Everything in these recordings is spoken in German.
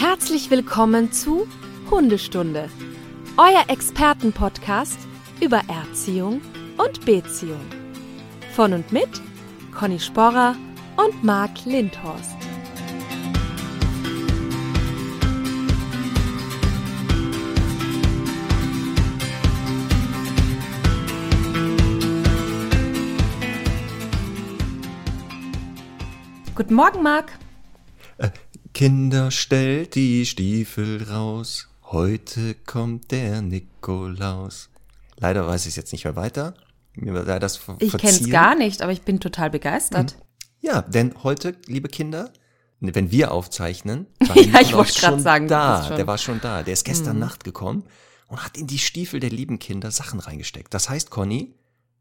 Herzlich willkommen zu Hundestunde, euer Expertenpodcast über Erziehung und Beziehung. Von und mit Conny Sporrer und Marc Lindhorst. Guten Morgen, Marc. Kinder, stellt die Stiefel raus. Heute kommt der Nikolaus. Leider weiß ich es jetzt nicht mehr weiter. Mir war leider das ver Ich kenne es gar nicht, aber ich bin total begeistert. Ja, denn heute, liebe Kinder, wenn wir aufzeichnen, war Ja, Nikolaus ich wollte schon sagen, da. schon- Mhm. Der war schon da. Der ist gestern Nacht gekommen und hat in die Stiefel der lieben Kinder Sachen reingesteckt. Das heißt, Conny,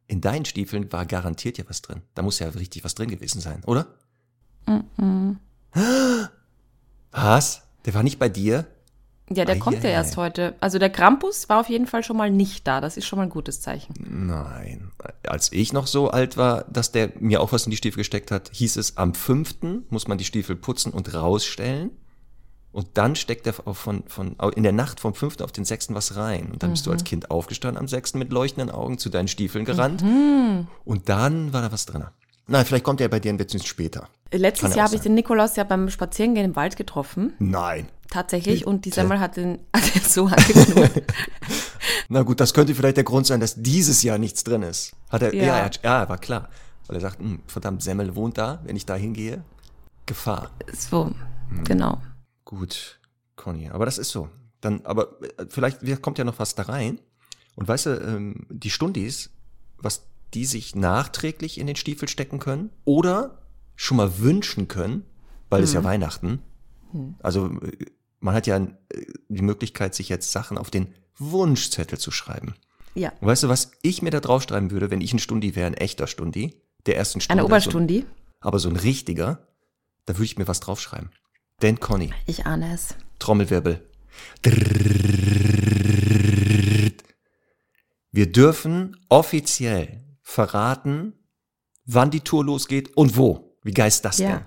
in deinen Stiefeln war garantiert ja was drin. Da muss ja richtig was drin gewesen sein, oder? Mhm. Was? Der war nicht bei dir? Ja, der Ei, kommt ja erst heute. Also der Krampus war auf jeden Fall schon mal nicht da. Das ist schon mal ein gutes Zeichen. Nein. Als ich noch so alt war, dass der mir auch was in die Stiefel gesteckt hat, hieß es, am fünften muss man die Stiefel putzen und rausstellen. Und dann steckt er von, von, in der Nacht vom fünften auf den sechsten was rein. Und dann bist du als Kind aufgestanden am sechsten mit leuchtenden Augen zu deinen Stiefeln gerannt. Und dann war da was drin. Nein, vielleicht kommt er bei dir ein bisschen später. Letztes Kann ja Jahr habe ich den Nikolaus ja beim Spazierengehen im Wald getroffen. Nein. Tatsächlich. Und die. Semmel hat den, hat den so angeknurrt. Na gut, das könnte vielleicht der Grund sein, dass dieses Jahr nichts drin ist. Hat er, Ja. ja, er hat, ja, war klar. Weil er sagt, hm, verdammt, Semmel wohnt da, wenn ich da hingehe. Gefahr. so, Hm. genau. Gut, Conny, aber das ist so. Dann, aber äh, vielleicht kommt ja noch was da rein. Und weißt du, ähm, die Stundis, was die sich nachträglich in den Stiefel stecken können oder schon mal wünschen können, weil es ja Weihnachten. Also äh, man hat ja äh, die Möglichkeit, sich jetzt Sachen auf den Wunschzettel zu schreiben. Ja. Und weißt du, was ich mir da draufschreiben würde, wenn ich ein Stundi wäre, ein echter Stundi, der ersten Stunde. Eine Oberstundi. So, aber so ein richtiger, da würde ich mir was draufschreiben. Denn Conny, Ich ahne es. Trommelwirbel. Wir dürfen offiziell verraten, wann die Tour losgeht und wo. Wie geil ist das Ja. denn?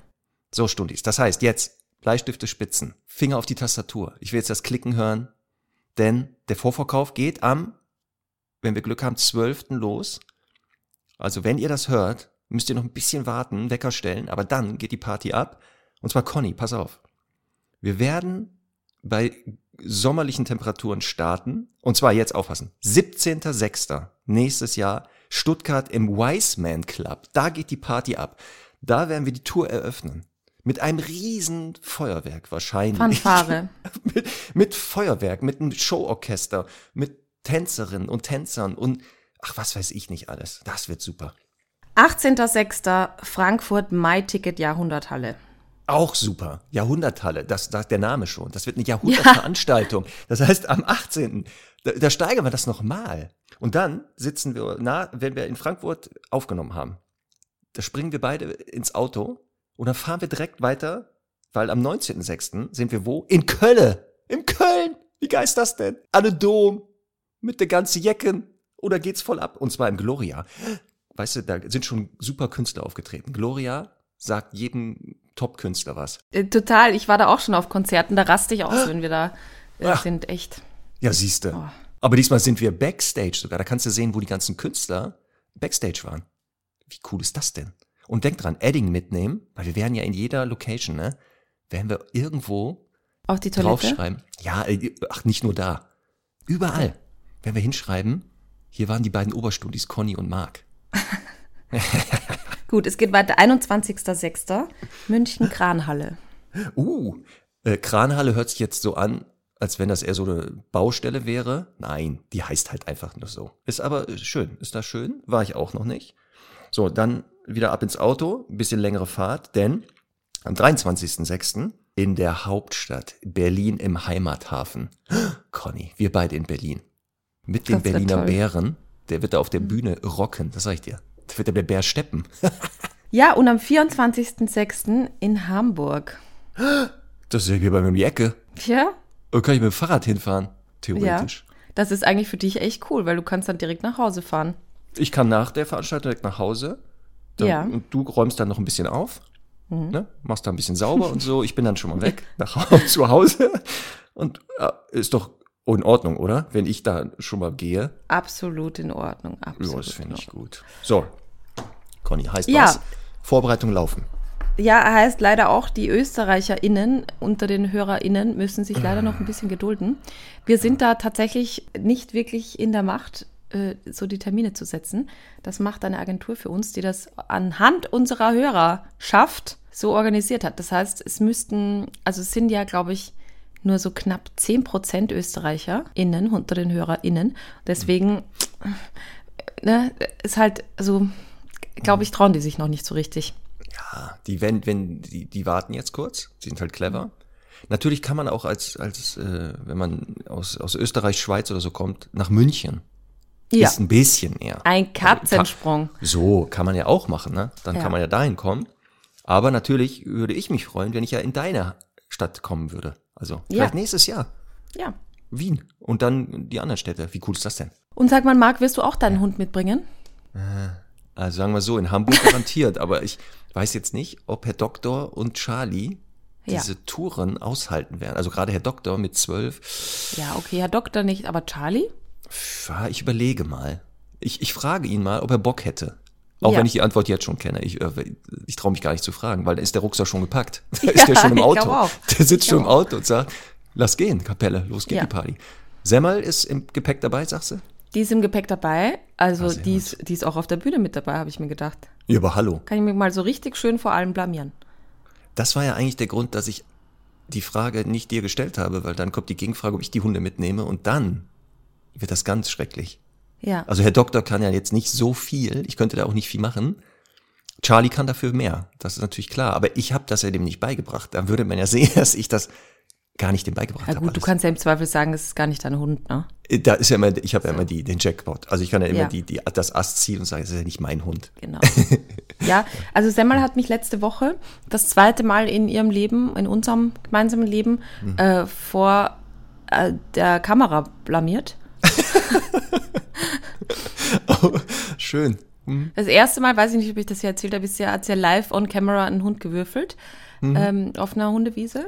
So Stundis. Das heißt, jetzt Bleistifte spitzen, Finger auf die Tastatur. Ich will jetzt das Klicken hören, denn der Vorverkauf geht am, wenn wir Glück haben, 12. los. Also wenn ihr das hört, müsst ihr noch ein bisschen warten, Wecker stellen, aber dann geht die Party ab. Und zwar Conny, pass auf. Wir werden bei sommerlichen Temperaturen starten. Und zwar jetzt aufpassen. 17.06. nächstes Jahr Stuttgart im Wiseman Club. Da geht die Party ab. Da werden wir die Tour eröffnen. Mit einem riesen Feuerwerk wahrscheinlich. Fanfare. mit, mit Feuerwerk, mit einem Showorchester, mit Tänzerinnen und Tänzern und ach, was weiß ich nicht alles. Das wird super. 18.06. Frankfurt Mai-Ticket Jahrhunderthalle. Auch super. Jahrhunderthalle, das sagt der Name schon. Das wird eine Jahrhundertveranstaltung. Das heißt, am 18. Da, da steigern wir das nochmal. Und dann sitzen wir, na, wenn wir in Frankfurt aufgenommen haben, da springen wir beide ins Auto und dann fahren wir direkt weiter, weil am 19.06. sind wir wo? In Köln. In Köln. Wie geil ist das denn? An den Dom. Mit der ganzen Jecken. Oder geht's voll ab? Und zwar im Gloria. Weißt du, da sind schon super Künstler aufgetreten. Gloria sagt jedem Top-Künstler was. Äh, total. Ich war da auch schon auf Konzerten. Da raste ich aus, wenn wir da äh, Ach. sind. Echt. Ja, siehste. Oh. Aber diesmal sind wir Backstage sogar. Da kannst du sehen, wo die ganzen Künstler Backstage waren. Wie cool ist das denn? Und denk dran, Edding mitnehmen, weil wir werden ja in jeder Location, ne, werden wir irgendwo Auf die Toilette. draufschreiben. Ja, äh, ach, nicht nur da. Überall. Werden wir hinschreiben, hier waren die beiden Oberstundis, Conny und Marc. Gut, es geht weiter. 21.06. München-Kranhalle. Uh, äh, Kranhalle hört sich jetzt so an, als wenn das eher so eine Baustelle wäre. Nein, die heißt halt einfach nur so. Ist aber äh, schön. Ist das schön? War ich auch noch nicht. So, dann wieder ab ins Auto, ein bisschen längere Fahrt, denn am 23.06. in der Hauptstadt Berlin im Heimathafen. Conny, wir beide in Berlin. Mit dem Berliner toll. Bären. Der wird da auf der Bühne rocken, das sag ich dir. Da wird der Bär steppen. Ja, und am 24.06. in Hamburg. Das ist ja hier bei mir um die Ecke. Ja? Da kann ich mit dem Fahrrad hinfahren, Ja. theoretisch. Das ist eigentlich für dich echt cool, weil du kannst dann direkt nach Hause fahren. Ich kann nach der Veranstaltung direkt nach Hause. Dann, Ja. Und du räumst dann noch ein bisschen auf. Ne? Machst da ein bisschen sauber und so. Ich bin dann schon mal weg nach Hause, zu Hause. Und äh, ist doch in Ordnung, oder? Wenn ich da schon mal gehe. Absolut in Ordnung. Ja, Absolut. das finde ich gut. So, Conny, heißt Ja. was? Vorbereitung laufen. Ja, heißt leider auch, die ÖsterreicherInnen unter den HörerInnen müssen sich leider noch ein bisschen gedulden. Wir sind da tatsächlich nicht wirklich in der Macht, äh, so die Termine zu setzen. Das macht eine Agentur für uns, die das anhand unserer Hörerschaft so organisiert hat. Das heißt, es müssten, also es sind ja, glaube ich, nur so knapp 10% ÖsterreicherInnen unter den HörerInnen. Deswegen, ne, ist halt, also, glaube ich, trauen die sich noch nicht so richtig. Ja, die, wenn, wenn, die, die warten jetzt kurz, die sind halt clever. Natürlich kann man auch als, als äh, wenn man aus, aus Österreich, Schweiz oder so kommt, nach München. Ja. Ist ein bisschen eher. Ein Katzensprung. So, kann man ja auch machen, ne? Dann Ja. kann man ja dahin kommen. Aber natürlich würde ich mich freuen, wenn ich ja in deine Stadt kommen würde. Also vielleicht nächstes Jahr. Ja. Wien. Und dann die anderen Städte. Wie cool ist das denn? Und sag mal, Marc, wirst du auch deinen Hund mitbringen? Also sagen wir so, in Hamburg garantiert, aber ich weiß jetzt nicht, ob Herr Doktor und Charlie Ja. diese Touren aushalten werden. Also gerade Herr Doktor mit zwölf, Ja, okay, Herr Doktor nicht, aber Charlie? ja, ich überlege mal. Ich, ich frage ihn mal, ob er Bock hätte. Auch Ja. wenn ich die Antwort jetzt schon kenne. Ich, äh, ich traue mich gar nicht zu fragen, weil da ist der Rucksack schon gepackt. Da Ja, ist der schon im Auto. Der sitzt schon im. Auto und sagt, lass gehen, Kapelle, los geht Ja. die Party. Semmel ist im Gepäck dabei, sagst du? Die ist im Gepäck dabei, also Ah, die ist, die ist auch auf der Bühne mit dabei, habe ich mir gedacht. Ja, aber hallo. Kann ich mich mal so richtig schön vor allem blamieren. Das war ja eigentlich der Grund, dass ich die Frage nicht dir gestellt habe, weil dann kommt die Gegenfrage, ob ich die Hunde mitnehme und dann wird das ganz schrecklich. Ja. Also Herr Doktor kann ja jetzt nicht so viel, ich könnte da auch nicht viel machen. Charlie kann dafür mehr, das ist natürlich klar. Aber ich habe das ja dem nicht beigebracht. Dann würde man ja sehen, dass ich das gar nicht dem beigebracht ja habe. gut, du alles. kannst ja im Zweifel sagen, es ist gar nicht dein Hund, ne? Da ist ja immer, ich habe ja immer die, den Jackpot. Also ich kann ja immer Ja. die, die, das Ast ziehen und sagen, es ist ja nicht mein Hund. Genau. ja, also Semmel hat mich letzte Woche das zweite Mal in ihrem Leben, in unserem gemeinsamen Leben, Mhm. äh, vor äh, der Kamera blamiert. Schön. Hm. Das erste Mal, weiß ich nicht, ob ich das hier erzählt habe, bisher hat sie ja live on camera einen Hund gewürfelt Mhm. ähm, auf einer Hundewiese.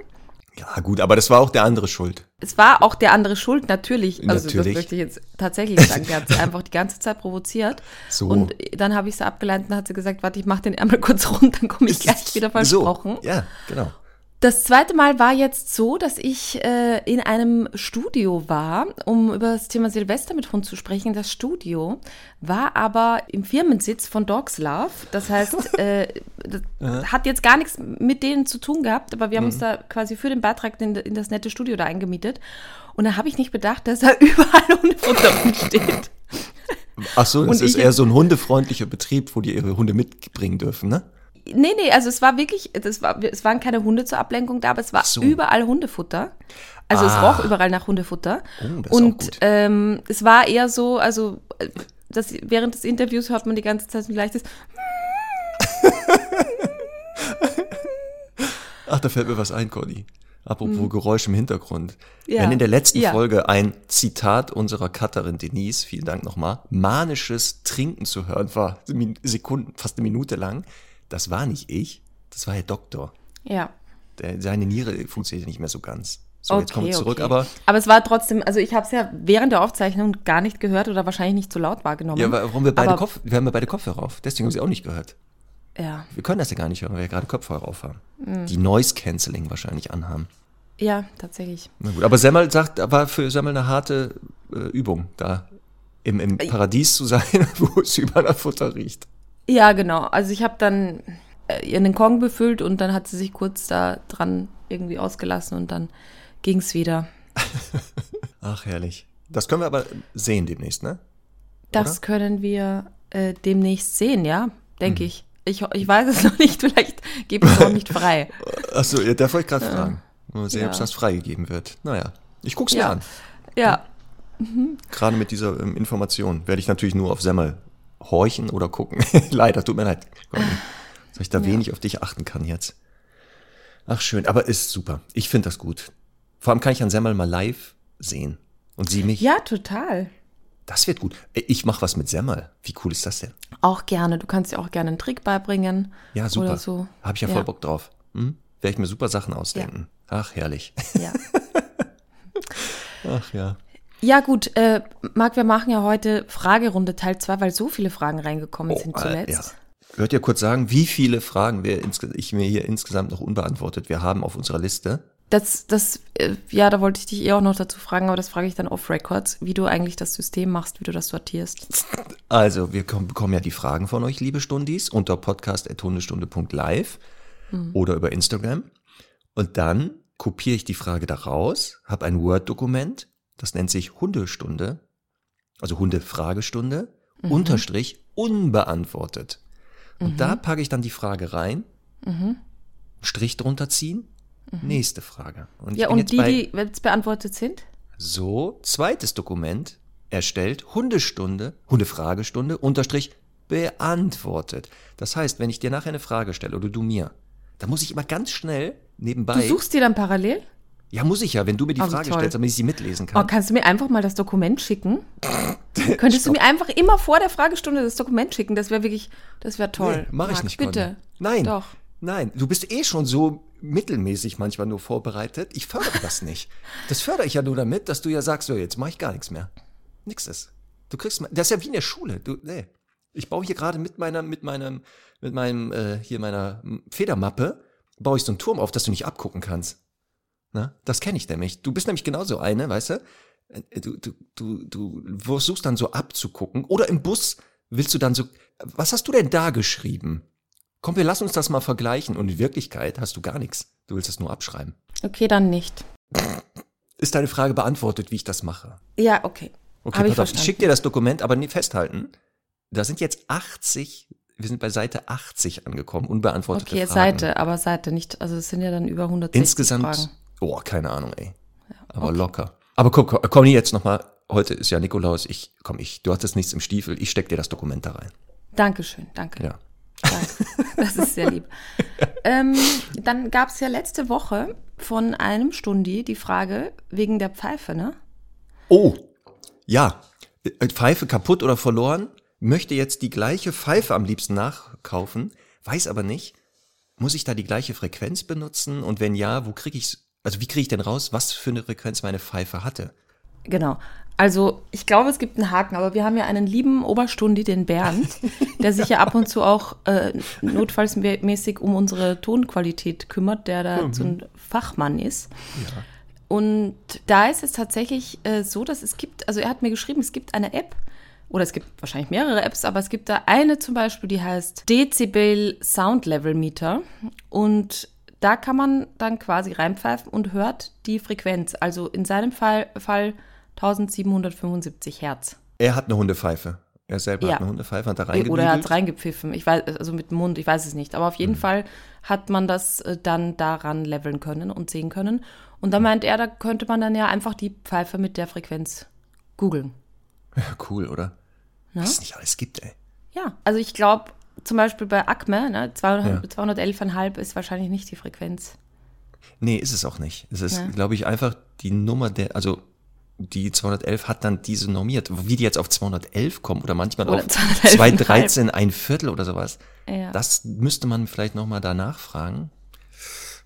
Ja gut, aber das war auch der andere schuld. Es war auch der andere schuld, natürlich. Also Natürlich. das möchte ich jetzt tatsächlich sagen. Der hat sie einfach die ganze Zeit provoziert. So. Und dann habe ich sie abgeleitet und hat sie gesagt, warte, ich mache den Ärmel kurz runter, dann komme ich gleich wieder versprochen. So, ja, genau. Das zweite Mal war jetzt so, dass ich äh, in einem Studio war, um über das Thema Silvester mit Hund zu sprechen. Das Studio war aber im Firmensitz von Dogs Love. Das heißt, äh, das hat jetzt gar nichts mit denen zu tun gehabt, aber wir haben uns da quasi für den Beitrag in, in das nette Studio da eingemietet. Und da habe ich nicht bedacht, dass da überall Hundefutter rumsteht. Ach so, das Und ist eher so ein hundefreundlicher Betrieb, wo die ihre Hunde mitbringen dürfen, ne? Nee, nee, also es war wirklich, das war, es waren keine Hunde zur Ablenkung da, aber es war so. überall Hundefutter. Also es Ah. roch überall nach Hundefutter. Oh, das ist auch und ähm, es war eher so, also das, während des Interviews hört man die ganze Zeit so ein leichtes, Ach, da fällt mir was ein, Conny. Apropos Geräusch im Hintergrund. Hm. Ja. Wenn in der letzten Ja. Folge ein Zitat unserer Cutterin Denise, vielen Dank nochmal, manisches Trinken zu hören war, Sekunden, fast eine Minute lang, das war nicht ich, das war Herr Doktor. ja. Der, seine Niere funktioniert nicht mehr so ganz. So, jetzt kommen wir zurück, okay. aber Aber es war trotzdem, also ich habe es ja während der Aufzeichnung gar nicht gehört oder wahrscheinlich nicht so laut wahrgenommen. ja, warum wir beide Aber- Kopf, wir haben ja beide Kopfhörer auf, deswegen haben sie auch nicht gehört. Ja, Wir können das ja gar nicht hören, weil wir ja gerade Kopfhörer auf haben. Hm. Die Noise Cancelling wahrscheinlich anhaben. ja, tatsächlich. Na gut, aber Semmel sagt, war für Semmel eine harte äh, Übung, da im, im Paradies zu sein, wo es überall nach Futter riecht. Ja, genau. Also ich habe dann äh, ihr einen Kong befüllt und dann hat sie sich kurz da dran irgendwie ausgelassen und dann ging's wieder. Ach, herrlich. Das können wir aber sehen demnächst, ne? Das können wir äh, demnächst sehen, ja, denke ich. ich. Ich weiß es noch nicht, vielleicht gebe ich es auch nicht frei. Achso, ja, da wollte ich gerade fragen. Mal sehen, Ja. ob das freigegeben wird. Naja, ich guck's mir Ja. an. Ja, Gerade mit dieser ähm, Information werde ich natürlich nur auf Semmel horchen oder gucken. Leider, tut mir leid. Dass ich da wenig auf dich achten kann jetzt. Ach schön, aber ist super. Ich finde das gut. Vor allem kann ich an Semmel mal live sehen. Und sie mich. ja, total. Das wird gut. Ich mache was mit Semmel. Wie cool ist das denn? Auch gerne. Du kannst dir auch gerne einen Trick beibringen. Ja, super. Oder so. Habe ich ja voll Bock drauf. Hm? Werde ich mir super Sachen ausdenken. Ach, herrlich. Ja. Ach ja. Ja, gut, äh, Marc, wir machen ja heute Fragerunde Teil 2, weil so viele Fragen reingekommen Oh, sind äh, zuletzt. ja. Hört ihr kurz sagen, wie viele Fragen wir ich mir hier insgesamt noch unbeantwortet wir haben auf unserer Liste? Das, das, äh, ja, da wollte ich dich eh auch noch dazu fragen, aber das frage ich dann off Records, wie du eigentlich das System machst, wie du das sortierst. Also, wir kom- bekommen ja die Fragen von euch, liebe Stundis, unter podcast.hundestunde.live oder über Instagram. Und dann kopiere ich die Frage da raus, habe ein Word-Dokument, das nennt sich Hundestunde, also Hundefragestunde, Unterstrich unbeantwortet. Und da packe ich dann die Frage rein, Strich drunter ziehen, nächste Frage. Und Ja, und jetzt die, bei- die jetzt beantwortet sind? so, zweites Dokument erstellt, Hundestunde, Hundefragestunde, Unterstrich beantwortet. Das heißt, wenn ich dir nachher eine Frage stelle oder du mir, dann muss ich immer ganz schnell nebenbei. Du suchst dir dann parallel? Ja, muss ich ja, wenn du mir die Oh, wie Frage toll. stellst, damit ich sie mitlesen Oh, kann. kannst du mir einfach mal das Dokument schicken? Könntest du mir einfach immer vor der Fragestunde das Dokument schicken? Das wäre wirklich, das wäre toll. Nee, mach ich Marc, nicht. Bitte. Conny. Nein. Doch. Nein, du bist eh schon so mittelmäßig manchmal nur vorbereitet. Ich fördere das nicht. Das fördere ich ja nur damit, dass du ja sagst, so, jetzt mache ich gar nichts mehr. Nix ist. Du kriegst, mal- das ist ja wie in der Schule. Du, nee. Ich baue hier gerade mit meiner, mit meinem, mit meinem, äh, hier meiner Federmappe, baue ich so einen Turm auf, dass du nicht abgucken kannst. Na, das kenne ich nämlich. Du bist nämlich genauso eine, weißt du? Äh, Du, du, du, du versuchst dann so abzugucken. Oder im Bus willst du dann so, was hast du denn da geschrieben? Komm, wir lassen uns das mal vergleichen. Und in Wirklichkeit hast du gar nichts. Du willst es nur abschreiben. Okay, dann nicht. Ist deine Frage beantwortet, wie ich das mache? Ja, okay. Okay, Hab ich pass auf, ich schicke dir das Dokument, aber nie festhalten. Da sind jetzt 80, wir sind bei Seite 80 angekommen, unbeantwortete Okay, Fragen. Seite, aber Seite nicht. Also es sind ja dann über 160 Insgesamt, Fragen. Oh, keine Ahnung, ey. Aber locker. Aber guck, komm, komm jetzt nochmal. Heute ist ja Nikolaus. Ich, komm, ich, du hattest nichts im Stiefel. Ich steck dir das Dokument da rein. Dankeschön, danke. Ja. Danke. Das ist sehr lieb. ähm, dann gab es ja letzte Woche von einem Stundi die Frage wegen der Pfeife, ne? Oh, ja. Äh, Pfeife kaputt oder verloren, möchte jetzt die gleiche Pfeife am liebsten nachkaufen, weiß aber nicht, muss ich da die gleiche Frequenz benutzen und wenn ja, wo kriege ich also wie kriege ich denn raus, was für eine Frequenz meine Pfeife hatte? Genau. Also ich glaube, es gibt einen Haken, aber wir haben ja einen lieben Oberstundi, den Bernd, der sich ja ab und zu auch äh, notfallsmäßig um unsere Tonqualität kümmert, der da so ein Fachmann ist. Und da ist es tatsächlich äh, so, dass es gibt, also er hat mir geschrieben, es gibt eine App, oder es gibt wahrscheinlich mehrere Apps, aber es gibt da eine zum Beispiel, die heißt Dezibel Sound Level Meter. Und da kann man dann quasi reinpfeifen und hört die Frequenz. Also in seinem Fall, Fall 1775 Hertz. Er hat eine Hundepfeife. Er selber Ja. hat eine Hundepfeife, hat da Oder er hat reingepfiffen. Ich weiß, also mit dem Mund, ich weiß es nicht. Aber auf Mhm. jeden Fall hat man das äh, dann daran leveln können und sehen können. Und da meint er, da könnte man dann ja einfach die Pfeife mit der Frequenz googeln. Ja, cool, oder? Ja. Was es nicht alles gibt, ey. Ja, also ich glaube, zum Beispiel bei Acme, ne, 200 Ja. 211,5 ist wahrscheinlich nicht die Frequenz. Nee, ist es auch nicht. Es ist, Ja. glaube ich, einfach die Nummer der, also die 211 hat dann diese normiert. Wie die jetzt auf 211 kommen oder manchmal Oder auf 211,5. 213, ein Viertel oder sowas. Ja. Das müsste man vielleicht nochmal danach fragen.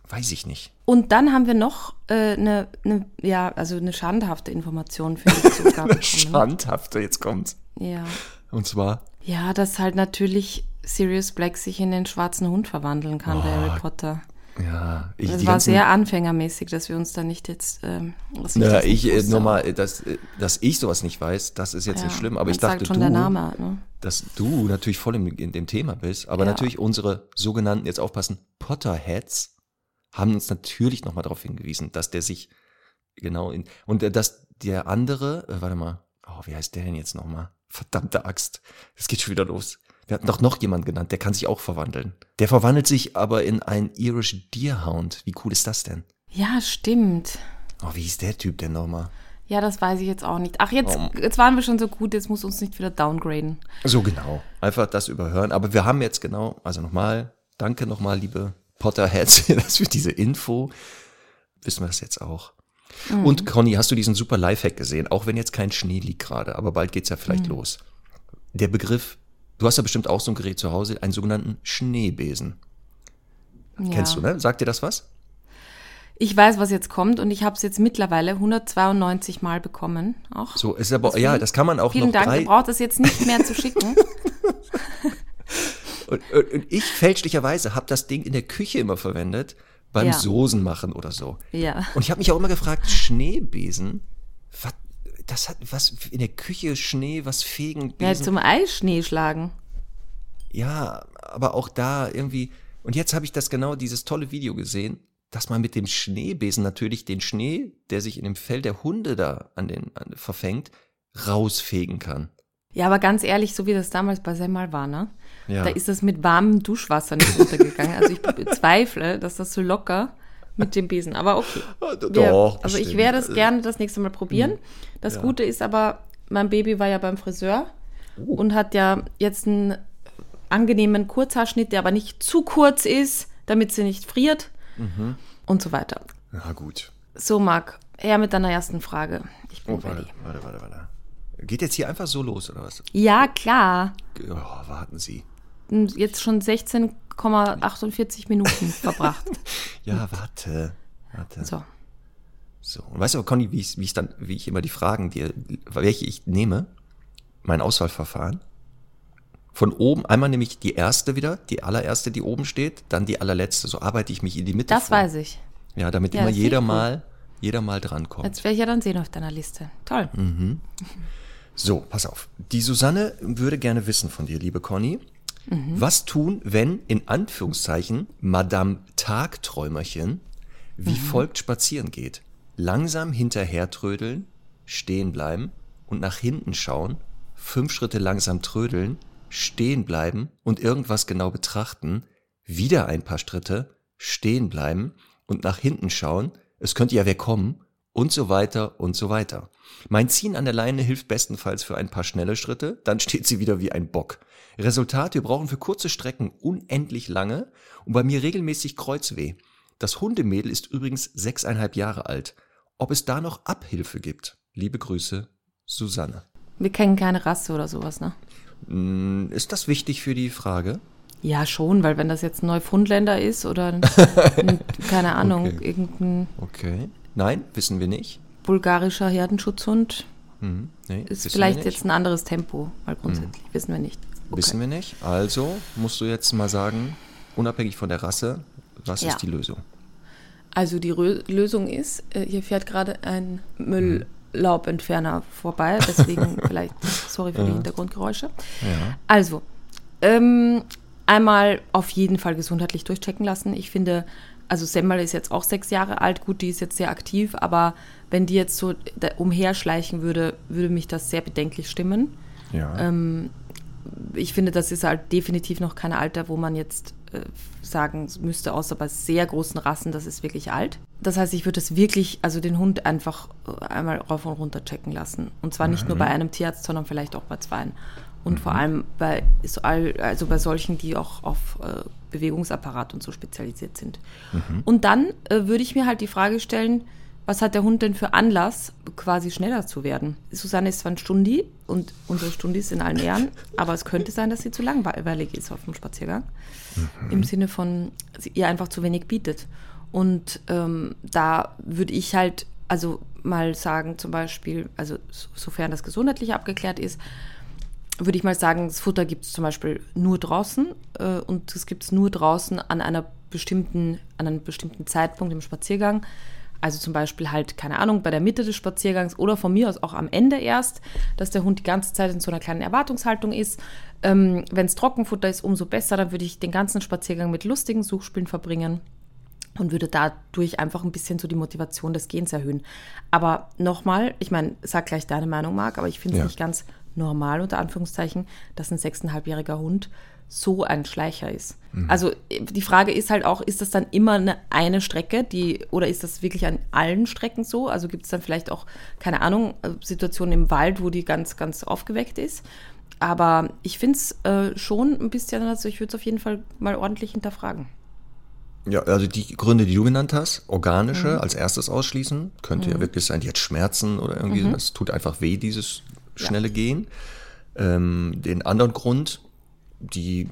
Weiß ich nicht. Und dann haben wir noch äh, eine, eine, ja, also eine schandhafte Information für die bekommen. Schandhafte, jetzt kommt's. Ja. Und zwar, Ja, dass halt natürlich Sirius Black sich in den schwarzen Hund verwandeln kann, bei Harry Potter. ja, ich, Das die war sehr anfängermäßig, dass wir uns da nicht jetzt. Ähm, dass ja, das nicht ich, äh, nochmal, dass, äh, dass ich sowas nicht weiß, das ist jetzt Ja, nicht schlimm, aber ich dachte, du, der Name, ne? dass du natürlich voll im, in dem Thema bist, aber Ja. natürlich unsere sogenannten, jetzt aufpassen, Potterheads haben uns natürlich nochmal darauf hingewiesen, dass der sich genau in, und äh, dass der andere, äh, warte mal, oh, wie heißt der denn jetzt nochmal? Verdammte Axt, es geht schon wieder los. Wir hatten doch noch jemand genannt, der kann sich auch verwandeln. Der verwandelt sich aber in einen Irish Deerhound. Wie cool ist das denn? Ja, stimmt. Oh, wie hieß der Typ denn nochmal? Ja, das weiß ich jetzt auch nicht. Ach, jetzt, Oh. jetzt waren wir schon so gut, jetzt muss uns nicht wieder downgraden. So genau. Einfach das überhören. Aber wir haben jetzt genau, also nochmal, danke nochmal, liebe Potterheads, wir diese Info, wissen wir das jetzt auch. Und Conny, hast du diesen super Lifehack gesehen? Auch wenn jetzt kein Schnee liegt gerade, aber bald geht's ja vielleicht los. Der Begriff, du hast ja bestimmt auch so ein Gerät zu Hause, einen sogenannten Schneebesen. Kennst Ja. du, ne? Sagt dir das was? Ich weiß, was jetzt kommt und ich habe es jetzt mittlerweile 192 Mal bekommen. Auch. So, ist aber, Das ja, das kann man auch Vielen noch Dank, drei. ihr braucht es jetzt nicht mehr zu schicken. Und, und, und ich fälschlicherweise habe das Ding in der Küche immer verwendet, beim Ja. Soßen machen oder so. Ja. Und ich habe mich auch immer gefragt, Schneebesen, was, das hat was in der Küche Schnee, was fegen, Ja, Besen. zum Eischnee schlagen. Ja, aber auch da irgendwie. Und jetzt habe ich das genau, dieses tolle Video gesehen, dass man mit dem Schneebesen natürlich den Schnee, der sich in dem Fell der Hunde da an den an, verfängt, rausfegen kann. Ja, aber ganz ehrlich, so wie das damals bei Semmel war, ne? Ja. Da ist das mit warmem Duschwasser nicht untergegangen. Also ich bezweifle, dass das so locker mit dem Besen. Aber okay. Wir, Doch, also ich werde es gerne das nächste Mal probieren. Das Gute ist aber, mein Baby war ja beim Friseur und hat ja jetzt einen angenehmen Kurzhaarschnitt, der aber nicht zu kurz ist, damit sie nicht friert und so weiter. Na gut. So, Marc, her mit deiner ersten Frage. Ich bin Oh, warte, warte, warte, warte. Geht jetzt hier einfach so los, oder was? Ja, klar. Oh, warten Sie. Jetzt schon 16,48 Minuten verbracht. Ja, warte. Warte. So. So. Und weißt du, aber, Conny, wie ich, wie ich dann, wie ich immer die Fragen dir, welche ich nehme, mein Auswahlverfahren. Von oben, einmal nehme ich die erste wieder, die allererste, die oben steht, dann die allerletzte. So arbeite ich mich in die Mitte Das vor. weiß ich. Ja, damit Ja, immer jeder mal, jeder mal drankommt. Jetzt werde ich ja dann sehen auf deiner Liste. Toll. Mhm. So, pass auf. Die Susanne würde gerne wissen von dir, liebe Conny. Mhm. Was tun, wenn in Anführungszeichen Madame Tagträumerchen wie Mhm. folgt spazieren geht? Langsam hinterher trödeln, stehen bleiben und nach hinten schauen, fünf Schritte langsam trödeln, stehen bleiben und irgendwas genau betrachten, wieder ein paar Schritte, stehen bleiben und nach hinten schauen, es könnte ja wer kommen und so weiter und so weiter. Mein Ziehen an der Leine hilft bestenfalls für ein paar schnelle Schritte, dann steht sie wieder wie ein Bock. Resultat, wir brauchen für kurze Strecken unendlich lange und bei mir regelmäßig Kreuzweh. Das Hundemädel ist übrigens sechseinhalb Jahre alt. Ob es da noch Abhilfe gibt? Liebe Grüße, Susanne. Wir kennen keine Rasse oder sowas, ne? Hm, Ist das wichtig für die Frage? Ja, schon, weil wenn das jetzt ein Neufundländer ist oder ein, ein, keine Ahnung, Okay. irgendein Okay. Nein, wissen wir nicht. bulgarischer Herdenschutzhund, Hm, nee, ist vielleicht jetzt ein anderes Tempo, weil grundsätzlich wissen wir nicht. Okay. Wissen wir nicht. Also musst du jetzt mal sagen, unabhängig von der Rasse, was Ja. ist die Lösung? Also die Rö Lösung ist, äh, hier fährt gerade ein Mülllaubentferner vorbei, deswegen vielleicht, sorry für die Hintergrundgeräusche. Ja. Also, ähm, einmal auf jeden Fall gesundheitlich durchchecken lassen. Ich finde, also Semmel ist jetzt auch sechs Jahre alt, gut, die ist jetzt sehr aktiv, aber wenn die jetzt so umherschleichen würde, würde mich das sehr bedenklich stimmen. Ja. Ähm, ich finde, das ist halt definitiv noch kein Alter, wo man jetzt äh, sagen müsste, außer bei sehr großen Rassen, das ist wirklich alt. Das heißt, ich würde es wirklich, also den Hund einfach äh, einmal rauf und runter checken lassen. Und zwar nicht nur bei einem Tierarzt, sondern vielleicht auch bei zweien. Und vor allem bei, so all- also bei solchen, die auch auf äh, Bewegungsapparat und so spezialisiert sind. Und dann äh, würde ich mir halt die Frage stellen, was hat der Hund denn für Anlass, quasi schneller zu werden? Susanne ist zwar ein Stundi und unsere Stundis in allen Ehren, aber es könnte sein, dass sie zu langweilig ist auf dem Spaziergang. Im Sinne von, sie ihr einfach zu wenig bietet. Und ähm, da würde ich halt, also mal sagen, zum Beispiel, also so- sofern das gesundheitlich abgeklärt ist, würde ich mal sagen, das Futter gibt es zum Beispiel nur draußen äh, und es gibt es nur draußen an einer bestimmten, an einem bestimmten Zeitpunkt im Spaziergang. Also zum Beispiel halt, keine Ahnung, bei der Mitte des Spaziergangs oder von mir aus auch am Ende erst, dass der Hund die ganze Zeit in so einer kleinen Erwartungshaltung ist. Ähm, Wenn es Trockenfutter ist, umso besser, dann würde ich den ganzen Spaziergang mit lustigen Suchspielen verbringen und würde dadurch einfach ein bisschen so die Motivation des Gehens erhöhen. Aber nochmal, ich meine, sag gleich deine Meinung, Marc, aber ich finde es Ja. nicht ganz normal, unter Anführungszeichen, dass ein sechseinhalbjähriger Hund so ein Schleicher ist. Also äh, die Frage ist halt auch, ist das dann immer eine, eine Strecke, die, oder ist das wirklich an allen Strecken so? Also gibt es dann vielleicht auch, keine Ahnung, äh, Situationen im Wald, wo die ganz, ganz aufgeweckt ist. Aber ich finde es äh, schon ein bisschen, also ich würde es auf jeden Fall mal ordentlich hinterfragen. Ja, also die Gründe, die du genannt hast, organische mhm. als erstes ausschließen, könnte mhm. ja wirklich sein, die hat Schmerzen oder irgendwie, mhm. es tut einfach weh, dieses schnelle ja. Gehen. Ähm, den anderen Grund, die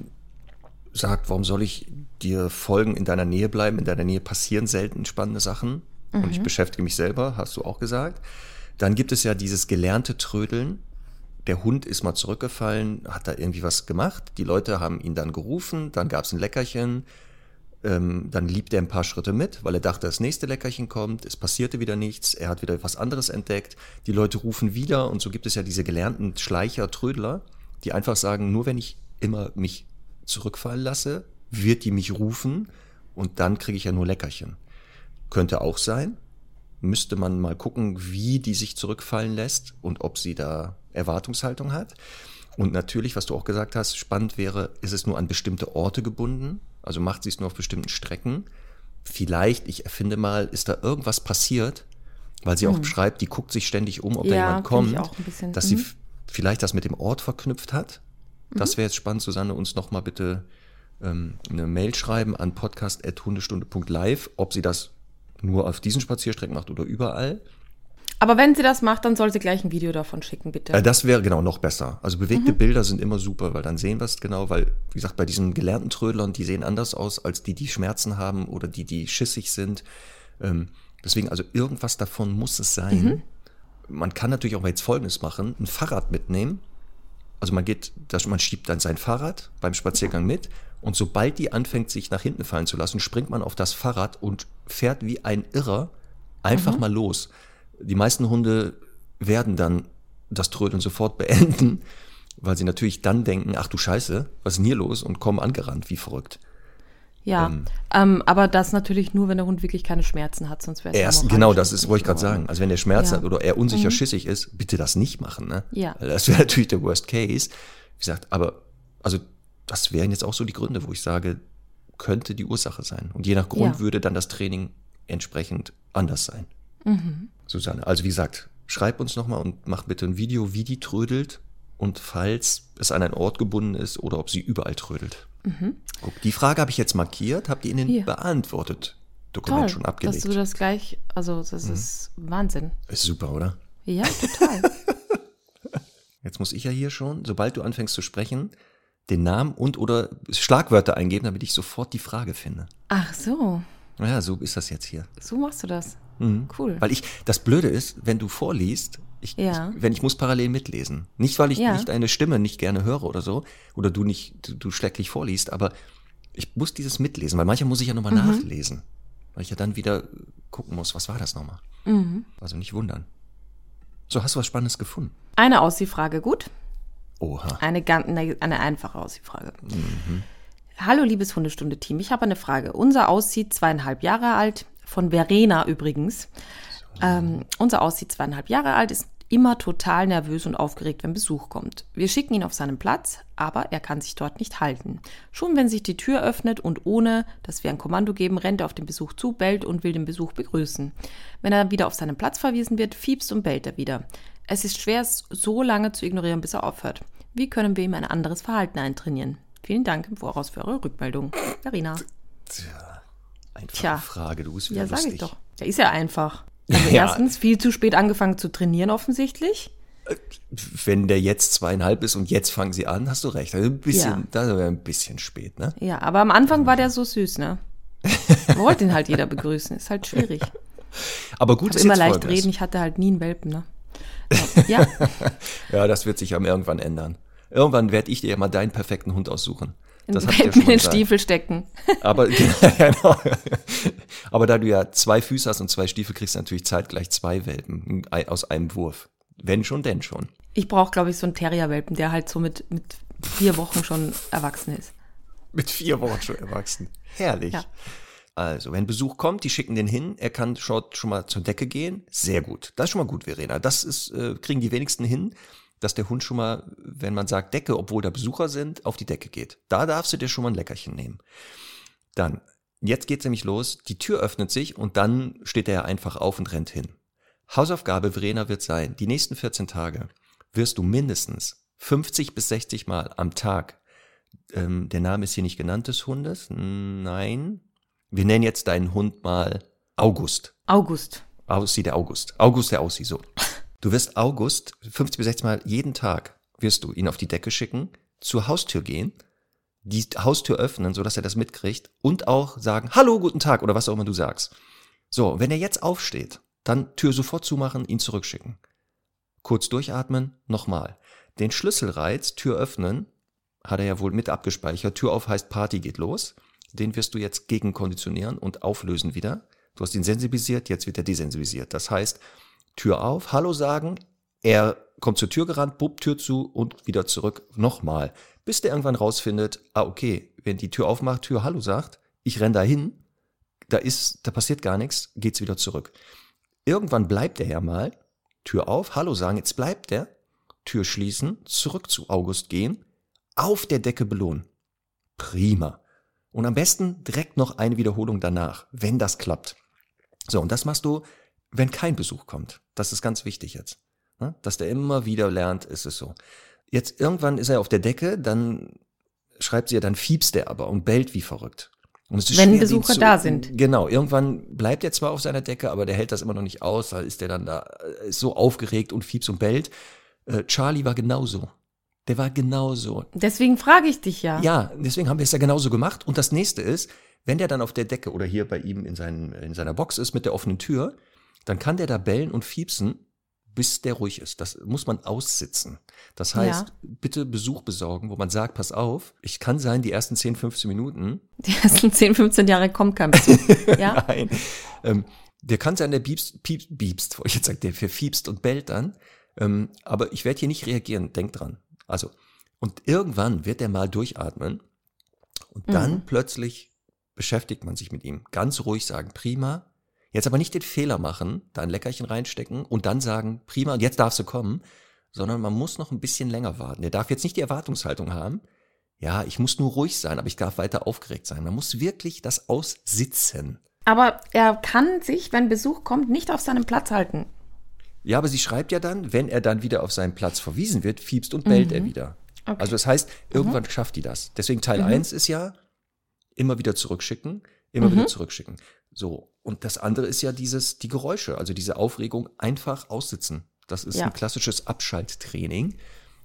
sagt, warum soll ich dir folgen, in deiner Nähe bleiben, in deiner Nähe passieren selten spannende Sachen und ich mhm. beschäftige mich selber, hast du auch gesagt. Dann gibt es ja dieses gelernte Trödeln. Der Hund ist mal zurückgefallen, hat da irgendwie was gemacht. Die Leute haben ihn dann gerufen, dann gab es ein Leckerchen, ähm, dann liebt er ein paar Schritte mit, weil er dachte, das nächste Leckerchen kommt. Es passierte wieder nichts. Er hat wieder was anderes entdeckt. Die Leute rufen wieder und so gibt es ja diese gelernten Schleicher, Trödler, die einfach sagen, nur wenn ich immer mich zurückfallen lasse, wird die mich rufen und dann kriege ich ja nur Leckerchen. Könnte auch sein. Müsste man mal gucken, wie die sich zurückfallen lässt und ob sie da Erwartungshaltung hat. Und natürlich, was du auch gesagt hast, spannend wäre, ist es nur an bestimmte Orte gebunden? Also macht sie es nur auf bestimmten Strecken? Vielleicht, ich erfinde mal, ist da irgendwas passiert, weil sie hm. auch schreibt, die guckt sich ständig um, ob ja, da jemand kommt, dass mhm. sie vielleicht das mit dem Ort verknüpft hat. Das mhm. wäre jetzt spannend, Susanne, uns nochmal bitte ähm, eine Mail schreiben an podcast.hundestunde.live, ob sie das nur auf diesen Spazierstrecken macht oder überall. Aber wenn sie das macht, dann soll sie gleich ein Video davon schicken, bitte. Äh, das wäre genau noch besser. Also bewegte mhm. Bilder sind immer super, weil dann sehen wir es genau, weil, wie gesagt, bei diesen gelernten Trödlern, die sehen anders aus als die, die Schmerzen haben oder die, die schissig sind. Ähm, deswegen, also irgendwas davon muss es sein. Mhm. Man kann natürlich auch jetzt Folgendes machen, ein Fahrrad mitnehmen. Also man geht, man schiebt dann sein Fahrrad beim Spaziergang mit und sobald die anfängt, sich nach hinten fallen zu lassen, springt man auf das Fahrrad und fährt wie ein Irrer einfach mhm. mal los die meisten Hunde werden dann das Trödeln sofort beenden, weil sie natürlich dann denken, ach du Scheiße, was ist denn hier los? Und kommen angerannt wie verrückt. Ja, ähm, ähm, aber das natürlich nur, wenn der Hund wirklich keine Schmerzen hat, sonst wäre es erst Genau, das ist, wollte ich gerade sagen. Also wenn der Schmerzen ja. hat oder er unsicher mhm. schissig ist, bitte das nicht machen. Ne? Ja. Das wäre natürlich der Worst Case. Wie gesagt, aber also das wären jetzt auch so die Gründe, wo ich sage, könnte die Ursache sein. Und je nach Grund ja. würde dann das Training entsprechend anders sein. Mhm. Susanne. Also wie gesagt, schreib uns nochmal und mach bitte ein Video, wie die trödelt und falls es an einen Ort gebunden ist oder ob sie überall trödelt. Mhm. Guck, die Frage habe ich jetzt markiert, habt ihr Ihnen Hier. beantwortet. Dokument Toll, schon abgelegt. Dass du das gleich, also das mhm. ist Wahnsinn. Ist super, oder? Ja, total. Jetzt muss ich ja hier schon, sobald du anfängst zu sprechen, den Namen und oder Schlagwörter eingeben, damit ich sofort die Frage finde. Ach so. Ja, so ist das jetzt hier. So machst du das. Mhm. Cool. Weil ich, das Blöde ist, wenn du vorliest, ich, ja. ich, wenn ich muss parallel mitlesen. Nicht, weil ich ja. nicht deine Stimme nicht gerne höre oder so, oder du nicht, du, du schrecklich vorliest, aber ich muss dieses mitlesen, weil manchmal muss ich ja nochmal mhm. nachlesen. Weil ich ja dann wieder gucken muss, was war das nochmal? Mhm. Also nicht wundern. So, hast du was Spannendes gefunden? Eine Aussiefrage, gut? Oha. Eine, eine, eine einfache Aussiefrage. Mhm. Hallo, liebes Hundestunde-Team. Ich habe eine Frage. Unser aussieht zweieinhalb Jahre alt, von Verena übrigens. Ähm, unser aussieht zweieinhalb Jahre alt, ist immer total nervös und aufgeregt, wenn Besuch kommt. Wir schicken ihn auf seinen Platz, aber er kann sich dort nicht halten. Schon wenn sich die Tür öffnet und ohne, dass wir ein Kommando geben, rennt er auf den Besuch zu, bellt und will den Besuch begrüßen. Wenn er wieder auf seinen Platz verwiesen wird, fiebst und bellt er wieder. Es ist schwer, es so lange zu ignorieren, bis er aufhört. Wie können wir ihm ein anderes Verhalten eintrainieren? Vielen Dank im Voraus für eure Rückmeldung. Verena. Tja, einfache Tja. Frage, du bist wieder Ja, sag ich doch. Der ist ja einfach. Also ja. erstens viel zu spät angefangen zu trainieren offensichtlich. Äh, wenn der jetzt zweieinhalb ist und jetzt fangen sie an, hast du recht. Also ein bisschen, ja. das wäre ein bisschen spät, ne? Ja, aber am Anfang war der so süß, ne? Wollte ihn halt jeder begrüßen. Ist halt schwierig. Aber gut, ich immer leicht Folgendes. reden. Ich hatte halt nie einen Welpen, ne? Ja. ja, das wird sich am irgendwann ändern. Irgendwann werde ich dir mal deinen perfekten Hund aussuchen. Das hat ja in den Stiefel stecken. Aber, genau. Aber da du ja zwei Füße hast und zwei Stiefel, kriegst du natürlich zeitgleich zwei Welpen aus einem Wurf. Wenn schon, denn schon. Ich brauche, glaube ich, so einen Terrierwelpen, der halt so mit, mit vier Wochen schon erwachsen ist. Mit vier Wochen schon erwachsen. Herrlich. Ja. Also, wenn Besuch kommt, die schicken den hin, er kann schon, schon mal zur Decke gehen. Sehr gut. Das ist schon mal gut, Verena. Das ist, äh, kriegen die wenigsten hin dass der Hund schon mal, wenn man sagt Decke, obwohl da Besucher sind, auf die Decke geht. Da darfst du dir schon mal ein Leckerchen nehmen. Dann, jetzt geht's nämlich los, die Tür öffnet sich und dann steht er einfach auf und rennt hin. Hausaufgabe Verena wird sein, die nächsten 14 Tage wirst du mindestens 50 bis 60 Mal am Tag, ähm, der Name ist hier nicht genannt des Hundes, nein, Wir nennen jetzt deinen Hund mal August. August. Aussie der August. August der Aussie, so. Du wirst August 50 bis 60 Mal jeden Tag wirst du ihn auf die Decke schicken, zur Haustür gehen, die Haustür öffnen, sodass er das mitkriegt und auch sagen, hallo, guten Tag oder was auch immer du sagst. So, wenn er jetzt aufsteht, dann Tür sofort zumachen, ihn zurückschicken. Kurz durchatmen, nochmal. Den Schlüsselreiz, Tür öffnen, hat er ja wohl mit abgespeichert. Tür auf heißt Party geht los. Den wirst du jetzt gegenkonditionieren und auflösen wieder. Du hast ihn sensibilisiert, jetzt wird er desensibilisiert. Das heißt, Tür auf, Hallo sagen, er kommt zur Tür gerannt, bub, Tür zu und wieder zurück, nochmal. Bis der irgendwann rausfindet, ah, okay, wenn die Tür aufmacht, Tür Hallo sagt, ich renn da hin, da ist, da passiert gar nichts, geht's wieder zurück. Irgendwann bleibt er ja mal, Tür auf, Hallo sagen, jetzt bleibt er, Tür schließen, zurück zu August gehen, auf der Decke belohnen. Prima. Und am besten direkt noch eine Wiederholung danach, wenn das klappt. So, und das machst du, wenn kein Besuch kommt. Das ist ganz wichtig jetzt. Ne? Dass der immer wieder lernt, ist es so. Jetzt irgendwann ist er auf der Decke, dann schreibt sie ja, dann fiebst er aber und bellt wie verrückt. Wenn schwer, Besucher zu, da sind. Genau, irgendwann bleibt er zwar auf seiner Decke, aber der hält das immer noch nicht aus, da ist er dann da ist so aufgeregt und fiebst und bellt. Äh, Charlie war genauso. Der war genauso. Deswegen frage ich dich ja. Ja, deswegen haben wir es ja genauso gemacht. Und das nächste ist, wenn der dann auf der Decke oder hier bei ihm in, seinen, in seiner Box ist mit der offenen Tür, dann kann der da bellen und fiepsen, bis der ruhig ist. Das muss man aussitzen. Das heißt, ja. bitte Besuch besorgen, wo man sagt, pass auf, ich kann sein, die ersten 10, 15 Minuten. Die ersten 10, 15 Jahre kommt kein Besuch. ja? Nein. Ähm, der kann sein, der biebst, piepst, biebst, ich jetzt sagen, der verfiebst und bellt dann. Ähm, aber ich werde hier nicht reagieren, denk dran. Also, und irgendwann wird er mal durchatmen und dann mhm. plötzlich beschäftigt man sich mit ihm. Ganz ruhig sagen, prima, Jetzt aber nicht den Fehler machen, da ein Leckerchen reinstecken und dann sagen, prima, und jetzt darfst du kommen, sondern man muss noch ein bisschen länger warten. Der darf jetzt nicht die Erwartungshaltung haben, ja, ich muss nur ruhig sein, aber ich darf weiter aufgeregt sein. Man muss wirklich das aussitzen. Aber er kann sich, wenn Besuch kommt, nicht auf seinem Platz halten. Ja, aber sie schreibt ja dann, wenn er dann wieder auf seinen Platz verwiesen wird, fiebst und bellt mhm. er wieder. Okay. Also das heißt, irgendwann mhm. schafft die das. Deswegen Teil mhm. 1 ist ja immer wieder zurückschicken, immer wieder mhm. zurückschicken. So. Und das andere ist ja dieses, die Geräusche, also diese Aufregung einfach aussitzen. Das ist ja. ein klassisches Abschalttraining.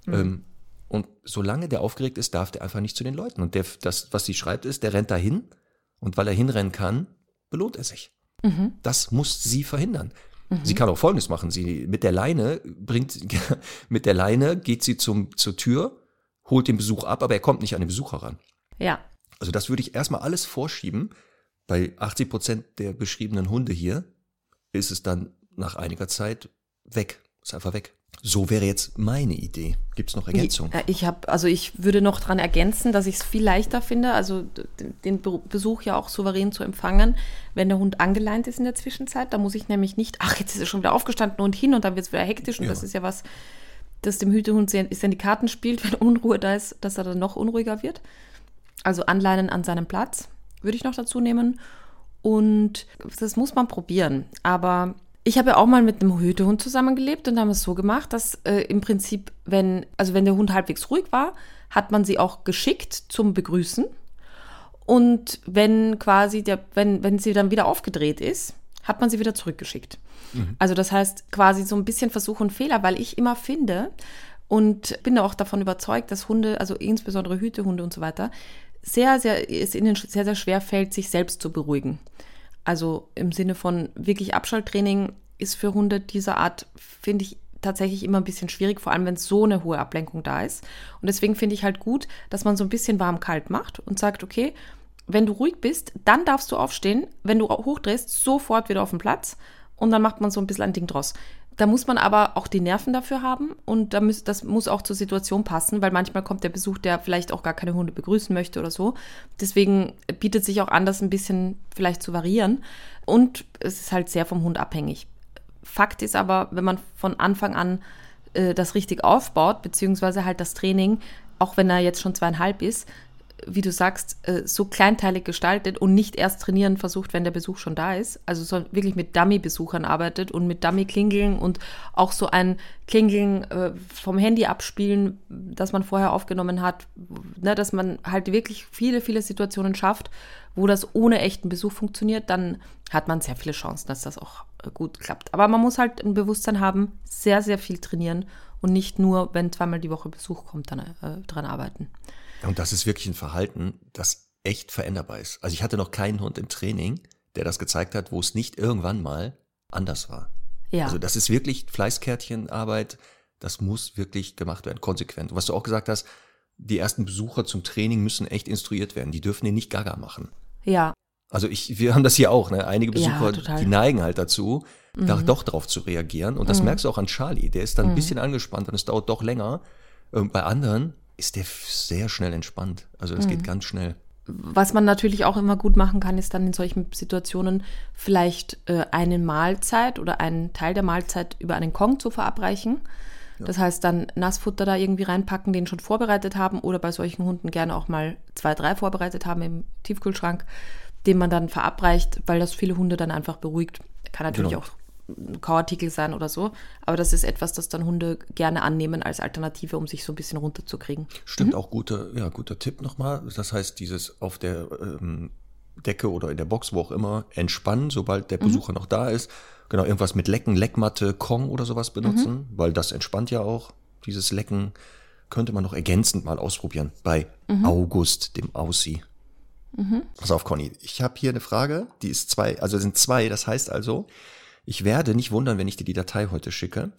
Mhm. Ähm, und solange der aufgeregt ist, darf der einfach nicht zu den Leuten. Und der, das, was sie schreibt, ist, der rennt dahin und weil er hinrennen kann, belohnt er sich. Mhm. Das muss sie verhindern. Mhm. Sie kann auch Folgendes machen. Sie mit der Leine bringt, mit der Leine geht sie zum, zur Tür, holt den Besuch ab, aber er kommt nicht an den Besucher ran. Ja. Also das würde ich erstmal alles vorschieben, bei 80 Prozent der beschriebenen Hunde hier ist es dann nach einiger Zeit weg. Ist einfach weg. So wäre jetzt meine Idee. Gibt es noch Ergänzungen? Äh, ich habe, also ich würde noch dran ergänzen, dass ich es viel leichter finde, also den Besuch ja auch souverän zu empfangen, wenn der Hund angeleint ist in der Zwischenzeit. Da muss ich nämlich nicht, ach, jetzt ist er schon wieder aufgestanden und hin und dann wird es wieder hektisch und ja. das ist ja was, das dem Hütehund ist in die Karten spielt, wenn Unruhe da ist, dass er dann noch unruhiger wird. Also anleinen an seinem Platz würde ich noch dazu nehmen. Und das muss man probieren. Aber ich habe ja auch mal mit einem Hütehund zusammengelebt und haben es so gemacht, dass äh, im Prinzip, wenn, also wenn der Hund halbwegs ruhig war, hat man sie auch geschickt zum Begrüßen. Und wenn quasi der, wenn, wenn sie dann wieder aufgedreht ist, hat man sie wieder zurückgeschickt. Mhm. Also das heißt quasi so ein bisschen Versuch und Fehler, weil ich immer finde und bin auch davon überzeugt, dass Hunde, also insbesondere Hütehunde und so weiter, sehr, sehr, es ihnen sehr, sehr schwer fällt, sich selbst zu beruhigen. Also im Sinne von wirklich Abschalttraining ist für Hunde dieser Art, finde ich, tatsächlich immer ein bisschen schwierig, vor allem wenn so eine hohe Ablenkung da ist. Und deswegen finde ich halt gut, dass man so ein bisschen warm-kalt macht und sagt, okay, wenn du ruhig bist, dann darfst du aufstehen. Wenn du hochdrehst, sofort wieder auf den Platz. Und dann macht man so ein bisschen ein Ding draus. Da muss man aber auch die Nerven dafür haben und da muss, das muss auch zur Situation passen, weil manchmal kommt der Besuch, der vielleicht auch gar keine Hunde begrüßen möchte oder so. Deswegen bietet sich auch an, das ein bisschen vielleicht zu variieren. Und es ist halt sehr vom Hund abhängig. Fakt ist aber, wenn man von Anfang an äh, das richtig aufbaut, beziehungsweise halt das Training, auch wenn er jetzt schon zweieinhalb ist, wie du sagst, äh, so kleinteilig gestaltet und nicht erst trainieren versucht, wenn der Besuch schon da ist. Also so wirklich mit Dummy-Besuchern arbeitet und mit Dummy-Klingeln und auch so ein Klingeln äh, vom Handy abspielen, das man vorher aufgenommen hat, ne, dass man halt wirklich viele, viele Situationen schafft, wo das ohne echten Besuch funktioniert, dann hat man sehr viele Chancen, dass das auch äh, gut klappt. Aber man muss halt ein Bewusstsein haben, sehr, sehr viel trainieren und nicht nur, wenn zweimal die Woche Besuch kommt, dann äh, dran arbeiten. Und das ist wirklich ein Verhalten, das echt veränderbar ist. Also ich hatte noch keinen Hund im Training, der das gezeigt hat, wo es nicht irgendwann mal anders war. Ja. Also das ist wirklich Fleißkärtchenarbeit, das muss wirklich gemacht werden, konsequent. Und was du auch gesagt hast, die ersten Besucher zum Training müssen echt instruiert werden. Die dürfen den nicht gaga machen. Ja. Also ich, wir haben das hier auch, ne? Einige Besucher, Ja, die neigen halt dazu, da doch drauf zu reagieren. Und das merkst du auch an Charlie. Der ist dann ein bisschen angespannt und es dauert doch länger. Und bei anderen ist der sehr schnell entspannt. Also das geht ganz schnell. Was man natürlich auch immer gut machen kann, ist dann in solchen Situationen vielleicht äh, eine Mahlzeit oder einen Teil der Mahlzeit über einen Kong zu verabreichen. Das heißt dann Nassfutter da irgendwie reinpacken, den schon vorbereitet haben oder bei solchen Hunden gerne auch mal zwei, drei vorbereitet haben im Tiefkühlschrank, den man dann verabreicht, weil das viele Hunde dann einfach beruhigt. Kann natürlich Genau. auch Kauartikel sein oder so, aber das ist etwas, das dann Hunde gerne annehmen als Alternative, um sich so ein bisschen runterzukriegen. Stimmt, auch guter, ja, guter Tipp nochmal. Das heißt, dieses auf der ähm, Decke oder in der Box, wo auch immer, entspannen, sobald der Besucher noch da ist. Genau, irgendwas mit Lecken, Leckmatte, Kong oder sowas benutzen, weil das entspannt ja auch. Dieses Lecken könnte man noch ergänzend mal ausprobieren bei August, dem Aussie. Pass auf, Conny. Ich habe hier eine Frage, die ist zwei, also es sind zwei, das heißt also, ich werde nicht wundern, wenn ich dir die Datei heute schicke.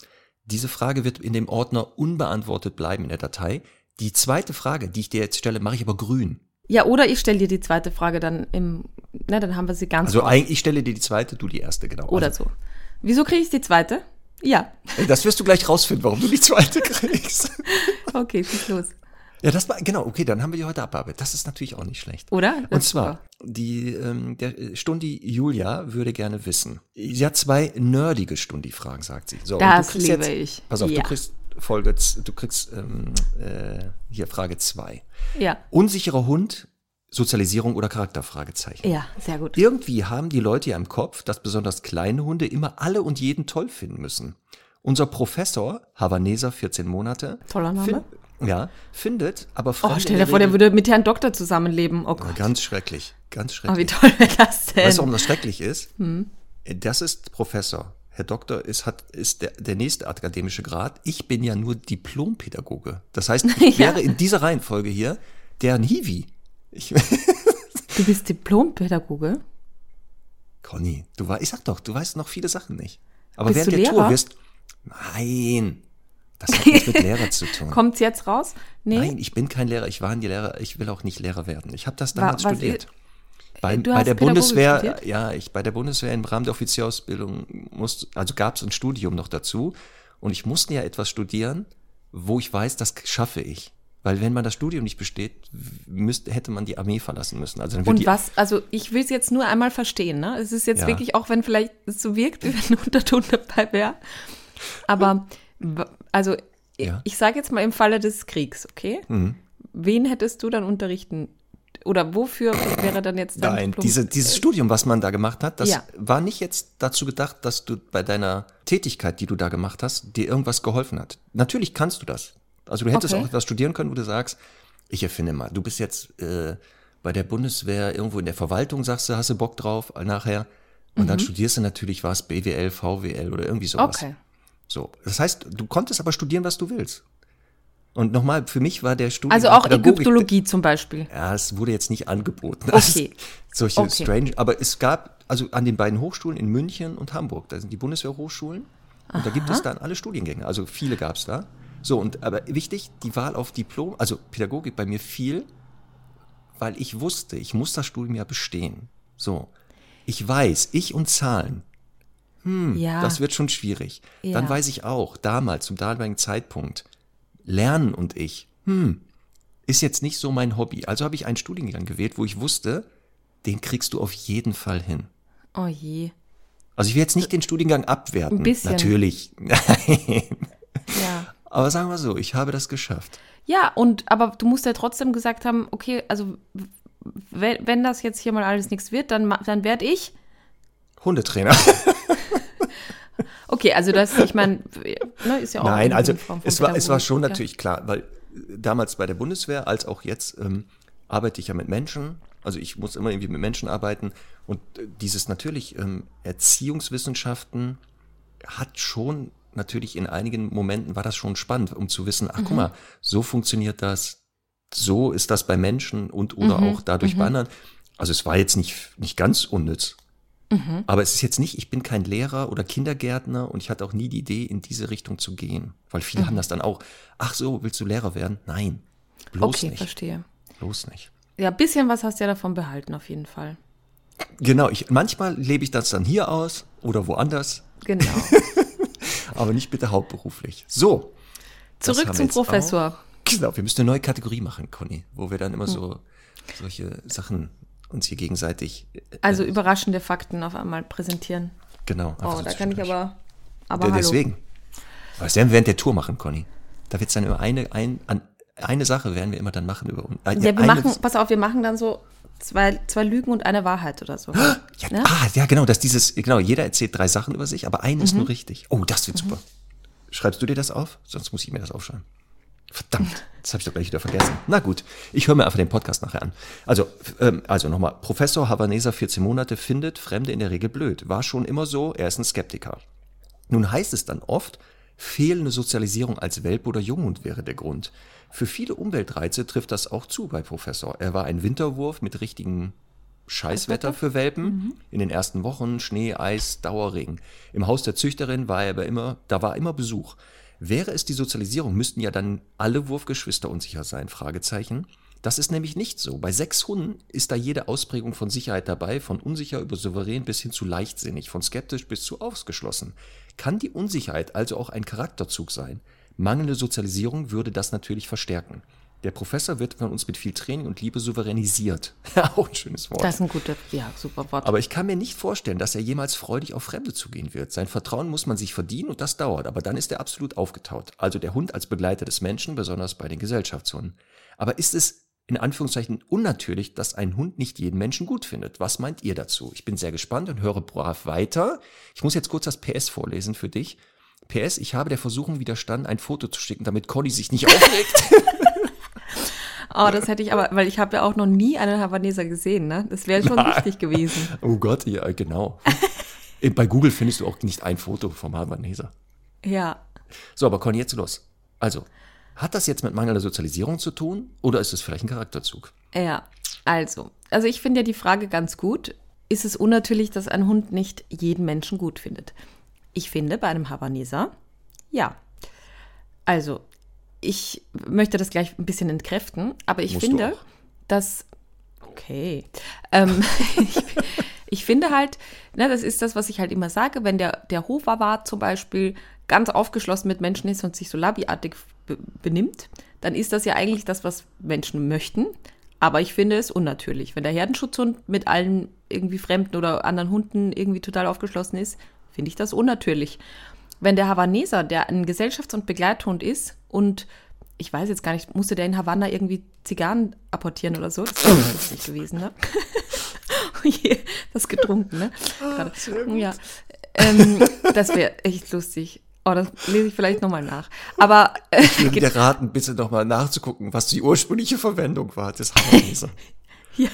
Diese Frage wird in dem Ordner unbeantwortet bleiben in der Datei. Die zweite Frage, die ich dir jetzt stelle, mache ich aber grün. Ja, oder ich stelle dir die zweite Frage dann im, ne, dann haben wir sie ganz Also eigentlich, ich stelle dir die zweite, du die erste, genau. Oder also, so. Wieso kriege ich die zweite? Ja. Das wirst du gleich rausfinden, warum du die zweite kriegst. Okay, schieß los. Ja, das war, genau, okay, dann haben wir die heute abgearbeitet. Das ist natürlich auch nicht schlecht. Oder? Und Das- zwar, die, ähm, der äh, Stundi Julia würde gerne wissen. Sie hat zwei nerdige Stundi-Fragen, sagt sie. So, und Das liebe jetzt, ich. Pass auf, Ja. du kriegst Folge, du kriegst ähm, äh, hier Frage zwei. Ja. Unsicherer Hund, Sozialisierung oder Charakterfragezeichen. Ja, sehr gut. Irgendwie haben die Leute ja im Kopf, dass besonders kleine Hunde immer alle und jeden toll finden müssen. Unser Professor, Havaneser, 14 Monate, Toller Name. Ja, findet aber Oh, Fremde stell in dir der vor, der würde mit Herrn Doktor zusammenleben. Oh Oh, Gott. ganz schrecklich, ganz Oh, wie schrecklich. toll wäre das denn? weißt du, warum das schrecklich ist? Hm. Das ist Professor. Herr Doktor ist, hat, ist der, der nächste akademische Grad. Ich bin ja nur Diplompädagoge. Das heißt, ich Ja. wäre in dieser Reihenfolge hier deren Hiwi. Ich, Du bist Diplompädagoge? Conny, du weißt, ich sag doch, du weißt noch viele Sachen nicht. Aber Bist während du der Tour Lehrer? wirst, nein, das hat nichts mit Lehrer zu tun. Kommt's jetzt raus? Nee. Nein, ich bin kein Lehrer. Ich war nie Lehrer. Ich will auch nicht Lehrer werden. Ich habe das damals was studiert. Bei, bei der Bundeswehr, studiert? ja, ich bei der Bundeswehr im Rahmen der Offizierausbildung muss, also gab es ein Studium noch dazu und ich musste ja etwas studieren, wo ich weiß, das schaffe ich. Weil wenn man das Studium nicht besteht, müsste, hätte man die Armee verlassen müssen. Also dann Und was, also ich will es jetzt nur einmal verstehen, ne? Es ist jetzt Ja. wirklich, auch wenn vielleicht es so wirkt, wie wenn ein Unterton dabei wäre. Aber, also, Ja. Mhm. ich sage jetzt mal im Falle des Kriegs, okay? Wen hättest du dann unterrichten? Oder wofür wäre dann jetzt dein Nein, Diplom- diese, dieses Studium, was man da gemacht hat, das Ja. war nicht jetzt dazu gedacht, dass du bei deiner Tätigkeit, die du da gemacht hast, dir irgendwas geholfen hat. Natürlich kannst du das. Also du hättest Okay. auch etwas studieren können, wo du sagst, ich erfinde mal, du bist jetzt äh, bei der Bundeswehr irgendwo in der Verwaltung, sagst du, hast du Bock drauf äh, nachher. Und dann studierst du natürlich was, BWL, VWL oder irgendwie sowas. Okay. So, das heißt, du konntest aber studieren, was du willst. Und nochmal, für mich war der Studium Also auch Pädagogik- Ägyptologie zum Beispiel. ja, es wurde jetzt nicht angeboten. Okay. solche Okay. strange, aber es gab, also an den beiden Hochschulen in München und Hamburg, da sind die Bundeswehrhochschulen und da gibt es dann alle Studiengänge, also viele gab es da. So, und aber wichtig, die Wahl auf Diplom, also Pädagogik bei mir fiel, weil ich wusste, ich muss das Studium ja bestehen. So. Ich weiß, ich und Zahlen, ja. das wird schon schwierig. Ja. Dann weiß ich auch, damals, zum damaligen Zeitpunkt, Lernen und ich, hm, ist jetzt nicht so mein Hobby. Also habe ich einen Studiengang gewählt, wo ich wusste, den kriegst du auf jeden Fall hin. oh je. Also ich will jetzt nicht den Studiengang abwerten. Ein bisschen. Natürlich. Nein. Ja. Aber sagen wir so, ich habe das geschafft. Ja, und aber du musst ja trotzdem gesagt haben, okay, also wenn, wenn das jetzt hier mal alles nichts wird, dann, dann werde ich. Hundetrainer. Okay, also das, ich meine, ne, ist ja auch. Nein, also es war, es war schon ja. natürlich klar, weil damals bei der Bundeswehr als auch jetzt ähm, arbeite ich ja mit Menschen. Also ich muss immer irgendwie mit Menschen arbeiten und äh, dieses natürlich ähm, Erziehungswissenschaften hat schon natürlich in einigen Momenten war das schon spannend, um zu wissen, ach mhm. guck mal, so funktioniert das, so ist das bei Menschen und oder mhm. auch dadurch mhm. bei anderen. Also es war jetzt nicht, nicht ganz unnütz. Mhm. Aber es ist jetzt nicht, ich bin kein Lehrer oder Kindergärtner und ich hatte auch nie die Idee, in diese Richtung zu gehen. Weil viele mhm. haben das dann auch, ach so, willst du Lehrer werden? Nein, bloß okay, nicht. verstehe. Bloß nicht. Ja, ein bisschen was hast du ja davon behalten, auf jeden Fall. Genau, ich, manchmal lebe ich das dann hier aus oder woanders. Genau. Aber nicht bitte hauptberuflich. So. Zurück zum Professor. Auch. Genau, wir müssen eine neue Kategorie machen, Conny, wo wir dann immer hm. so solche Sachen uns hier gegenseitig. Äh, also überraschende Fakten auf einmal präsentieren. Genau. Oh, da kann ich aber. aber ja, deswegen. Was werden wir während der Tour machen, Conny? Da wird es dann über eine, ein, an, eine Sache werden wir immer dann machen. Über, äh, ja, wir machen, pass auf, wir machen dann so zwei, zwei Lügen und eine Wahrheit oder so. Ja, ja? Ah, ja, genau, dass dieses, genau, jeder erzählt drei Sachen über sich, aber eine mhm. ist nur richtig. Oh, das wird mhm. super. Schreibst du dir das auf? Sonst muss ich mir das aufschreiben. Verdammt, das habe ich doch gleich wieder vergessen. Na gut, ich höre mir einfach den Podcast nachher an. Also, ähm, also nochmal, Professor Havaneser 14 Monate findet Fremde in der Regel blöd. War schon immer so, er ist ein Skeptiker. Nun heißt es dann oft, fehlende Sozialisierung als Welpe oder Junghund wäre der Grund. Für viele Umweltreize trifft das auch zu bei Professor. Er war ein Winterwurf mit richtigen Scheißwetter für Welpen. Mhm. In den ersten Wochen Schnee, Eis, Dauerregen. Im Haus der Züchterin war er aber immer, da war immer Besuch. Wäre es die Sozialisierung, müssten ja dann alle Wurfgeschwister unsicher sein? Fragezeichen. Das ist nämlich nicht so. Bei sechs Hunden ist da jede Ausprägung von Sicherheit dabei, von unsicher über souverän bis hin zu leichtsinnig, von skeptisch bis zu ausgeschlossen. Kann die Unsicherheit also auch ein Charakterzug sein? Mangelnde Sozialisierung würde das natürlich verstärken. Der Professor wird von uns mit viel Training und Liebe souveränisiert. auch ein schönes Wort. Das ist ein guter, ja, super Wort. Aber ich kann mir nicht vorstellen, dass er jemals freudig auf Fremde zugehen wird. Sein Vertrauen muss man sich verdienen und das dauert, aber dann ist er absolut aufgetaut. Also der Hund als Begleiter des Menschen, besonders bei den Gesellschaftshunden. Aber ist es in Anführungszeichen unnatürlich, dass ein Hund nicht jeden Menschen gut findet? Was meint ihr dazu? Ich bin sehr gespannt und höre brav weiter. Ich muss jetzt kurz das PS vorlesen für dich. PS, ich habe der Versuchung widerstanden, ein Foto zu schicken, damit Conny sich nicht aufregt. Oh, das hätte ich aber, weil ich habe ja auch noch nie einen Havaneser gesehen, ne? Das wäre schon wichtig gewesen. Oh Gott, ja, genau. Bei Google findest du auch nicht ein Foto vom Havaneser. Ja. So, aber Conny, jetzt los. Also, hat das jetzt mit mangelnder Sozialisierung zu tun oder ist es vielleicht ein Charakterzug? Ja, also, also ich finde ja die Frage ganz gut. Ist es unnatürlich, dass ein Hund nicht jeden Menschen gut findet? Ich finde bei einem Havaneser, ja. Also, ich möchte das gleich ein bisschen entkräften, aber ich Musst finde, dass. Okay. Ähm, ich, ich, finde halt, ne, das ist das, was ich halt immer sage, wenn der, der Hofawart zum Beispiel ganz aufgeschlossen mit Menschen ist und sich so labiartig benimmt, dann ist das ja eigentlich das, was Menschen möchten. Aber ich finde es unnatürlich. Wenn der Herdenschutzhund mit allen irgendwie Fremden oder anderen Hunden irgendwie total aufgeschlossen ist, finde ich das unnatürlich. Wenn der Havaneser, der ein Gesellschafts- und Begleithund ist und ich weiß jetzt gar nicht, musste der in Havanna irgendwie Zigarren apportieren oder so? Das wäre lustig gewesen, ne? oh das getrunken, ne? Gerade. Ja. Ähm, das wäre echt lustig. Oh, das lese ich vielleicht nochmal nach. Aber äh, ich würde dir raten, bitte nochmal nachzugucken, was die ursprüngliche Verwendung war des Havaneser. ja.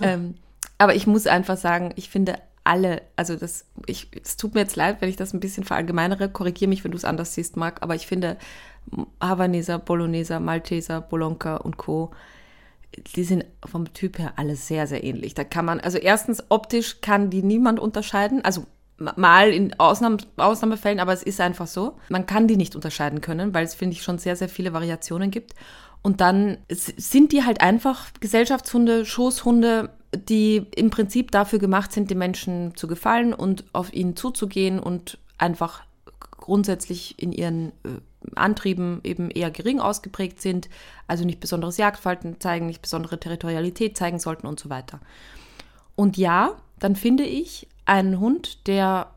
Ähm, aber ich muss einfach sagen, ich finde alle, also das, ich, es tut mir jetzt leid, wenn ich das ein bisschen verallgemeinere, korrigiere mich, wenn du es anders siehst, Marc, aber ich finde Havaneser, Bologneser, Malteser, Bolonka und Co., die sind vom Typ her alle sehr, sehr ähnlich. Da kann man, also erstens optisch kann die niemand unterscheiden, also mal in Ausnahme, Ausnahmefällen, aber es ist einfach so. Man kann die nicht unterscheiden können, weil es, finde ich, schon sehr, sehr viele Variationen gibt. Und dann sind die halt einfach Gesellschaftshunde, Schoßhunde, die im Prinzip dafür gemacht sind, den Menschen zu gefallen und auf ihnen zuzugehen und einfach grundsätzlich in ihren äh, Antrieben eben eher gering ausgeprägt sind, also nicht besonderes Jagdverhalten zeigen, nicht besondere Territorialität zeigen sollten und so weiter. Und ja, dann finde ich einen Hund, der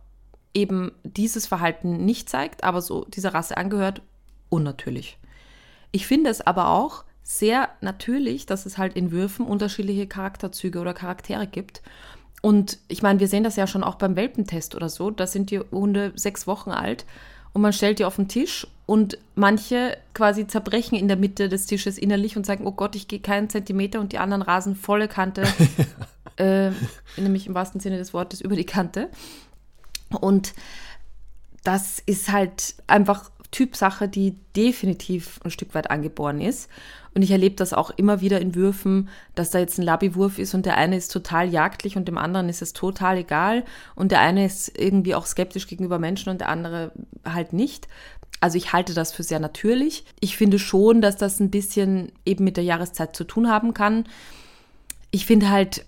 eben dieses Verhalten nicht zeigt, aber so dieser Rasse angehört, unnatürlich. Ich finde es aber auch sehr natürlich, dass es halt in Würfen unterschiedliche Charakterzüge oder Charaktere gibt. Und ich meine, wir sehen das ja schon auch beim Welpentest oder so. Da sind die Hunde sechs Wochen alt und man stellt die auf den Tisch und manche quasi zerbrechen in der Mitte des Tisches innerlich und sagen, oh Gott, ich gehe keinen Zentimeter und die anderen rasen volle Kante, äh, nämlich im wahrsten Sinne des Wortes über die Kante. Und das ist halt einfach Typsache, die definitiv ein Stück weit angeboren ist. Und ich erlebe das auch immer wieder in Würfen, dass da jetzt ein Labi-Wurf ist und der eine ist total jagdlich und dem anderen ist es total egal. Und der eine ist irgendwie auch skeptisch gegenüber Menschen und der andere halt nicht. Also ich halte das für sehr natürlich. Ich finde schon, dass das ein bisschen eben mit der Jahreszeit zu tun haben kann. Ich finde halt,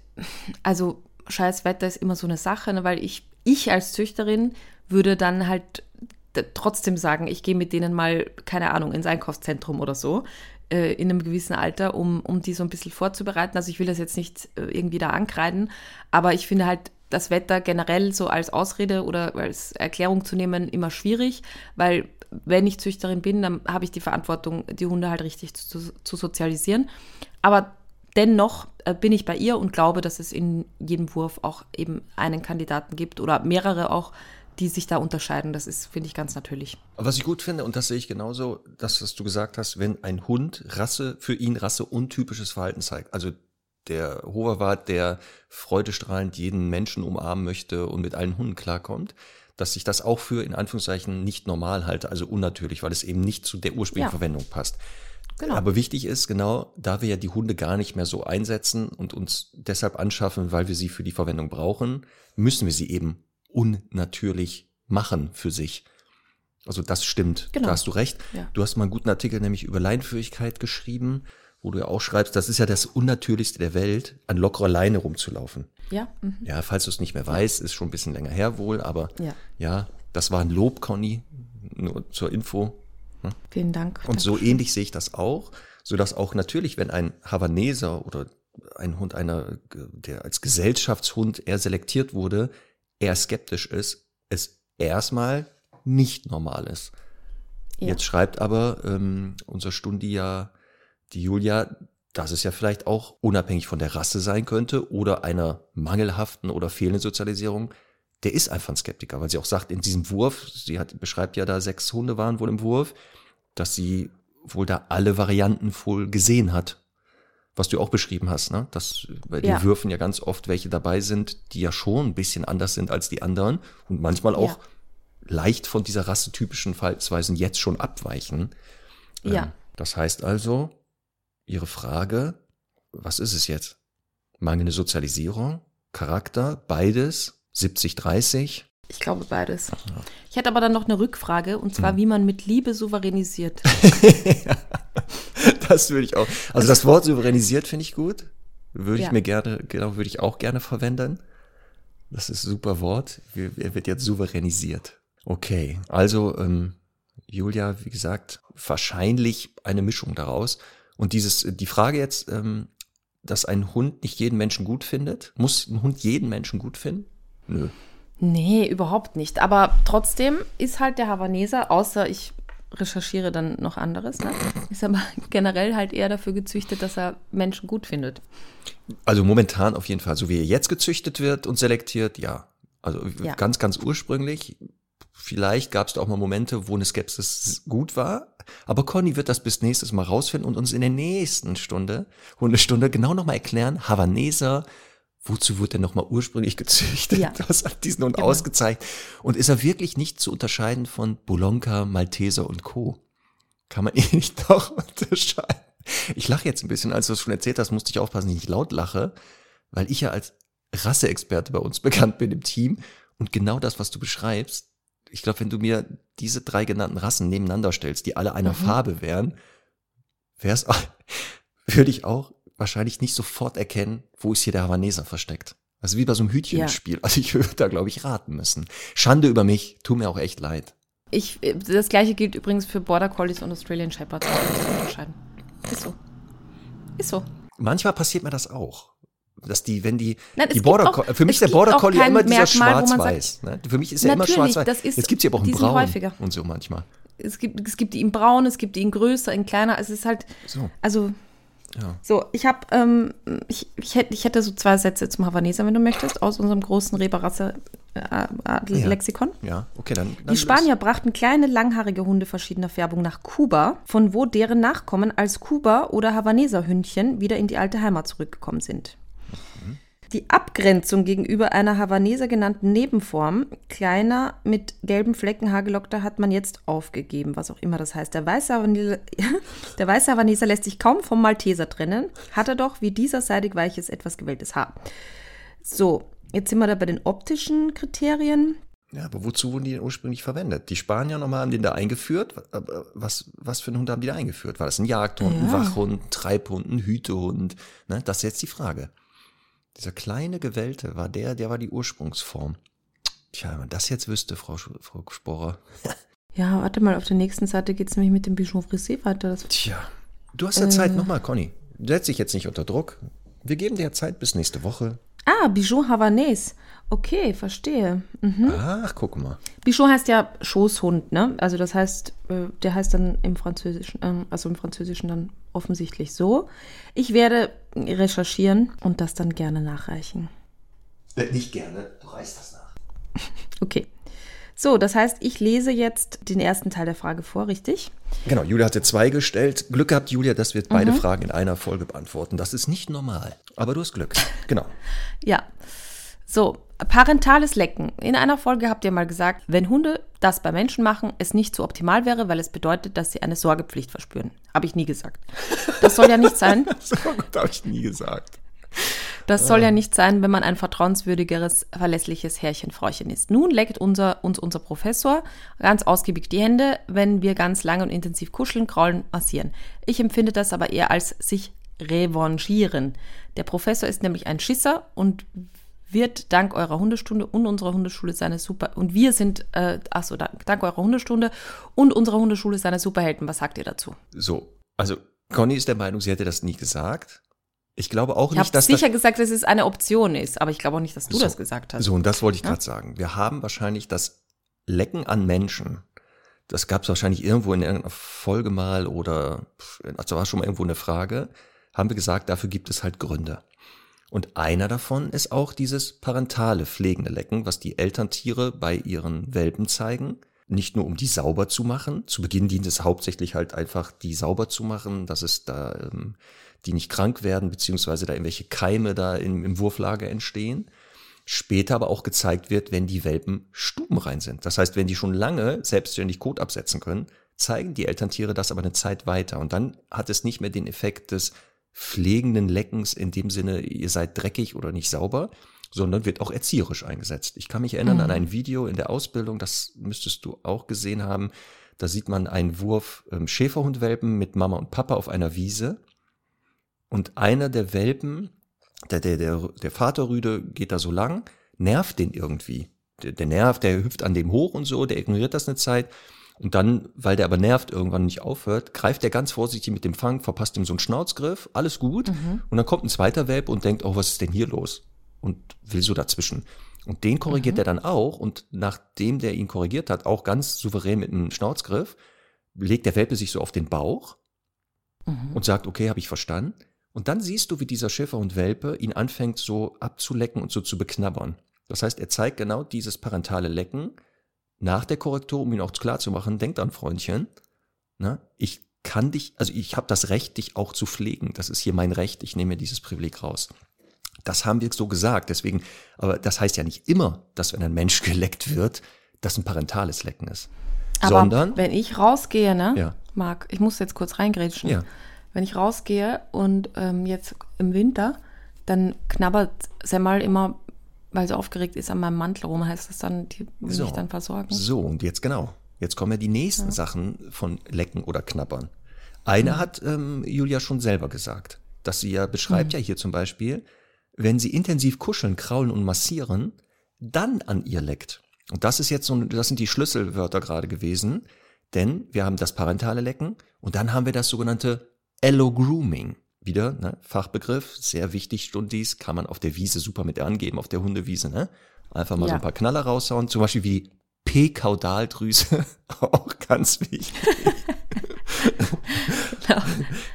also scheiß Wetter ist immer so eine Sache, ne, weil ich, ich als Züchterin würde dann halt trotzdem sagen, ich gehe mit denen mal, keine Ahnung, ins Einkaufszentrum oder so, äh, in einem gewissen Alter, um, um die so ein bisschen vorzubereiten. Also ich will das jetzt nicht äh, irgendwie da ankreiden, aber ich finde halt das Wetter generell so als Ausrede oder als Erklärung zu nehmen immer schwierig, weil wenn ich Züchterin bin, dann habe ich die Verantwortung, die Hunde halt richtig zu, zu sozialisieren. Aber dennoch äh, bin ich bei ihr und glaube, dass es in jedem Wurf auch eben einen Kandidaten gibt oder mehrere auch, die sich da unterscheiden. Das ist, finde ich, ganz natürlich. Was ich gut finde, und das sehe ich genauso, das, was du gesagt hast, wenn ein Hund Rasse, für ihn Rasse untypisches Verhalten zeigt. Also der Hoverwart, der freudestrahlend jeden Menschen umarmen möchte und mit allen Hunden klarkommt, dass ich das auch für in Anführungszeichen nicht normal halte, also unnatürlich, weil es eben nicht zu der ursprünglichen ja. Verwendung passt. Genau. Aber wichtig ist, genau, da wir ja die Hunde gar nicht mehr so einsetzen und uns deshalb anschaffen, weil wir sie für die Verwendung brauchen, müssen wir sie eben unnatürlich machen für sich. Also das stimmt. Genau. Da hast du recht. Ja. Du hast mal einen guten Artikel nämlich über Leinführigkeit geschrieben, wo du ja auch schreibst, das ist ja das Unnatürlichste der Welt, an lockerer Leine rumzulaufen. Ja. Mhm. Ja, falls du es nicht mehr weißt, ist schon ein bisschen länger her wohl, aber ja, ja das war ein Lob, Conny, nur zur Info. Ne? Vielen Dank. Und so ähnlich sehe ich das auch, so dass auch natürlich, wenn ein Havaneser oder ein Hund einer, der als Gesellschaftshund eher selektiert wurde, eher skeptisch ist, es erstmal nicht normal ist. Ja. Jetzt schreibt aber ähm, unser Stundi ja, die Julia, dass es ja vielleicht auch unabhängig von der Rasse sein könnte oder einer mangelhaften oder fehlenden Sozialisierung. Der ist einfach ein Skeptiker, weil sie auch sagt, in diesem Wurf, sie hat, beschreibt ja da sechs Hunde waren wohl im Wurf, dass sie wohl da alle Varianten wohl gesehen hat was du auch beschrieben hast, ne? dass bei den ja. Würfen ja ganz oft welche dabei sind, die ja schon ein bisschen anders sind als die anderen und manchmal auch ja. leicht von dieser rassetypischen Verhaltensweisen jetzt schon abweichen. Ja. Ähm, das heißt also, Ihre Frage, was ist es jetzt? Mangelnde Sozialisierung, Charakter, beides, 70, 30? Ich glaube beides. Ja. Ich hätte aber dann noch eine Rückfrage, und zwar, hm. wie man mit Liebe souveränisiert. das würde ich auch. Also das Wort souveränisiert finde ich gut. Würde ja. ich mir gerne, genau, würde ich auch gerne verwenden. Das ist ein super Wort. Er wird jetzt souveränisiert. Okay, also ähm, Julia, wie gesagt, wahrscheinlich eine Mischung daraus. Und dieses, die Frage jetzt, ähm, dass ein Hund nicht jeden Menschen gut findet, muss ein Hund jeden Menschen gut finden? Nö. Nee, überhaupt nicht. Aber trotzdem ist halt der Havaneser, außer ich recherchiere dann noch anderes. Ne? Ist aber generell halt eher dafür gezüchtet, dass er Menschen gut findet. Also momentan auf jeden Fall. So wie er jetzt gezüchtet wird und selektiert, ja. Also ja. ganz, ganz ursprünglich. Vielleicht gab es da auch mal Momente, wo eine Skepsis gut war. Aber Conny wird das bis nächstes Mal rausfinden und uns in der nächsten Stunde, Hundestunde, genau nochmal erklären. Havaneser, wozu wurde er nochmal ursprünglich gezüchtet? Ja. Was hat diesen Hund genau. ausgezeigt? Und ist er wirklich nicht zu unterscheiden von Bolonka, Malteser und Co.? Kann man ihn nicht doch unterscheiden? Ich lache jetzt ein bisschen, als du es schon erzählt hast, musste ich aufpassen, dass ich nicht laut lache, weil ich ja als Rasseexperte bei uns bekannt bin im Team und genau das, was du beschreibst, ich glaube, wenn du mir diese drei genannten Rassen nebeneinander stellst, die alle einer mhm. Farbe wären, wär's, würde ich auch wahrscheinlich nicht sofort erkennen, wo ist hier der Havaneser versteckt. Also wie bei so einem Hütchenspiel. Ja. Also ich würde da, glaube ich, raten müssen. Schande über mich, tut mir auch echt leid. Ich, das gleiche gilt übrigens für Border Collies und Australian Shepherds. Ist so. Ist so. Manchmal passiert mir das auch. Dass die, wenn die, Nein, die Border Collie, für mich ist der Border Collie immer dieser schwarz-weiß. Ne? Für mich ist er immer schwarz-weiß. Jetzt gibt's hier aber auch einen Braun häufiger. und so manchmal. es gibt, es gibt die in braun, es gibt die in größer, in kleiner. Es ist halt, So. also Ja. so, ich habe, ähm, ich, ich, hätte, ich hätte so zwei Sätze zum Havaneser, wenn du möchtest, aus unserem großen Reberrasse-Lexikon. Ja, okay, dann. dann Die Spanier brachten kleine, langhaarige Hunde verschiedener Färbung nach Kuba, von wo deren Nachkommen als Kuba- oder Havaneser-Hündchen wieder in die alte Heimat zurückgekommen sind. Die Abgrenzung gegenüber einer Havaneser genannten Nebenform, kleiner mit gelben Flecken haargelockter, hat man jetzt aufgegeben, was auch immer das heißt. Der weiße, Havaneser, der weiße Havaneser lässt sich kaum vom Malteser trennen, hat er doch wie dieser seidig weiches, etwas gewelltes Haar. So, jetzt sind wir da bei den optischen Kriterien. Ja, aber wozu wurden die denn ursprünglich verwendet? Die Spanier nochmal haben den da eingeführt. Aber Was, was für einen Hund haben die da eingeführt? War das ein Jagdhund, ein Ja. Wachhund, ein Treibhund, ein Hütehund? Ne, das ist jetzt die Frage. Dieser kleine Gewellte war der, der war die Ursprungsform. Tja, wenn man das jetzt wüsste, Frau, Sch- Frau Sporer. Ja, warte mal, auf der nächsten Seite geht es nämlich mit dem Bichon Frisé weiter. Das, Tja, du hast ja Äh. Zeit. Nochmal, Conny. Setz dich jetzt nicht unter Druck. Wir geben dir Zeit bis nächste Woche. ah, Bichon Havanais. Okay, verstehe. Mhm. Ach, guck mal. Bichon heißt ja Schoßhund, ne? Also das heißt, äh, der heißt dann im Französischen, ähm, also im Französischen dann offensichtlich so. Ich werde recherchieren und das dann gerne nachreichen. Nicht gerne, du reißt das nach. Okay. So, das heißt, ich lese jetzt den ersten Teil der Frage vor, richtig? Genau, Julia hatte zwei gestellt. Glück gehabt, Julia, dass wir beide Fragen in einer Folge beantworten. Das ist nicht normal. Aber du hast Glück. Genau. Ja. So, parentales Lecken. In einer Folge habt ihr mal gesagt, wenn Hunde das bei Menschen machen, es nicht so optimal wäre, weil es bedeutet, dass sie eine Sorgepflicht verspüren. Habe ich nie gesagt. Das soll ja nicht sein. So gut habe ich nie gesagt. Das soll ja nicht sein, wenn man ein vertrauenswürdigeres, verlässliches Herrchen-Frauchen ist. Nun leckt unser, uns unser Professor ganz ausgiebig die Hände, wenn wir ganz lange und intensiv kuscheln, kraulen, massieren. Ich empfinde das aber eher als sich revanchieren. Der Professor ist nämlich ein Schisser und wird dank eurer Hundestunde und unserer Hundeschule seine Super und wir sind äh, achso dank, dank eurer Hundestunde und unserer Hundeschule seine Superhelden. Was sagt ihr dazu? So, also Conny ist der Meinung, sie hätte das nie gesagt. Ich glaube auch Ich habe nicht, dass sicher das gesagt, dass es eine Option ist, aber ich glaube auch nicht, dass du So. das gesagt hast. So, und das wollte ich gerade sagen. Wir haben wahrscheinlich das Lecken an Menschen. Das gab es wahrscheinlich irgendwo in irgendeiner Folge mal oder also war schon mal irgendwo eine Frage. Haben wir gesagt, dafür gibt es halt Gründe. Und einer davon ist auch dieses parentale pflegende Lecken, was die Elterntiere bei ihren Welpen zeigen. Nicht nur um die sauber zu machen. Zu Beginn dient es hauptsächlich halt einfach, die sauber zu machen, dass es da, ähm, die nicht krank werden, beziehungsweise da irgendwelche Keime da im, im Wurflager entstehen später aber auch gezeigt wird, wenn die Welpen stubenrein sind. Das heißt, wenn die schon lange selbstständig Kot absetzen können, zeigen die Elterntiere das aber eine Zeit weiter. Und dann hat es nicht mehr den Effekt des pflegenden Leckens in dem Sinne, ihr seid dreckig oder nicht sauber, sondern wird auch erzieherisch eingesetzt. Ich kann mich erinnern an ein Video in der Ausbildung, das müsstest du auch gesehen haben. Da sieht man einen Wurf ähm, Schäferhundwelpen mit Mama und Papa auf einer Wiese. Und einer der Welpen, der, der, der, der Vaterrüde geht da so lang, nervt den irgendwie. Der, der nervt, der hüpft an dem hoch und so, der ignoriert das eine Zeit. Und dann, weil der aber nervt, irgendwann nicht aufhört, greift er ganz vorsichtig mit dem Fang, verpasst ihm so einen Schnauzgriff, alles gut. Und dann kommt ein zweiter Welp und denkt, oh, was ist denn hier los? Und will so dazwischen. Und den korrigiert er dann auch. Und nachdem der ihn korrigiert hat, auch ganz souverän mit einem Schnauzgriff, legt der Welpe sich so auf den Bauch und sagt, okay, habe ich verstanden. Und dann siehst du, wie dieser Schäferhund Welpe ihn anfängt so abzulecken und so zu beknabbern. Das heißt, er zeigt genau dieses parentale Lecken nach der Korrektur, um ihn auch klar zu machen, denk dran, Freundchen, na, ich kann dich, also ich habe das Recht, dich auch zu pflegen. Das ist hier mein Recht, ich nehme mir dieses Privileg raus. Das haben wir so gesagt, deswegen, aber das heißt ja nicht immer, dass wenn ein Mensch geleckt wird, das ein parentales Lecken ist. Aber Sondern, wenn ich rausgehe, ne, Ja. Marc, ich muss jetzt kurz reingrätschen. Ja. Wenn ich rausgehe und ähm, jetzt im Winter, dann knabbert Semmel immer, weil sie aufgeregt ist, an meinem Mantel rum. Heißt das dann, die will So. mich dann versorgen? So, und jetzt genau. Jetzt kommen ja die nächsten Sachen von Lecken oder Knabbern. Eine hat ähm, Julia schon selber gesagt, dass sie ja beschreibt ja hier zum Beispiel, wenn sie intensiv kuscheln, kraulen und massieren, dann an ihr leckt. Und das ist jetzt so, das sind die Schlüsselwörter gerade gewesen, denn wir haben das parentale Lecken und dann haben wir das sogenannte Allo-Grooming. Wieder, ne, Fachbegriff, sehr wichtig, Stundis, kann man auf der Wiese super mit angeben, auf der Hundewiese, ne? Einfach mal so Ja. ein paar Knaller raushauen, zum Beispiel wie P-Kaudaldrüse, auch ganz wichtig. genau.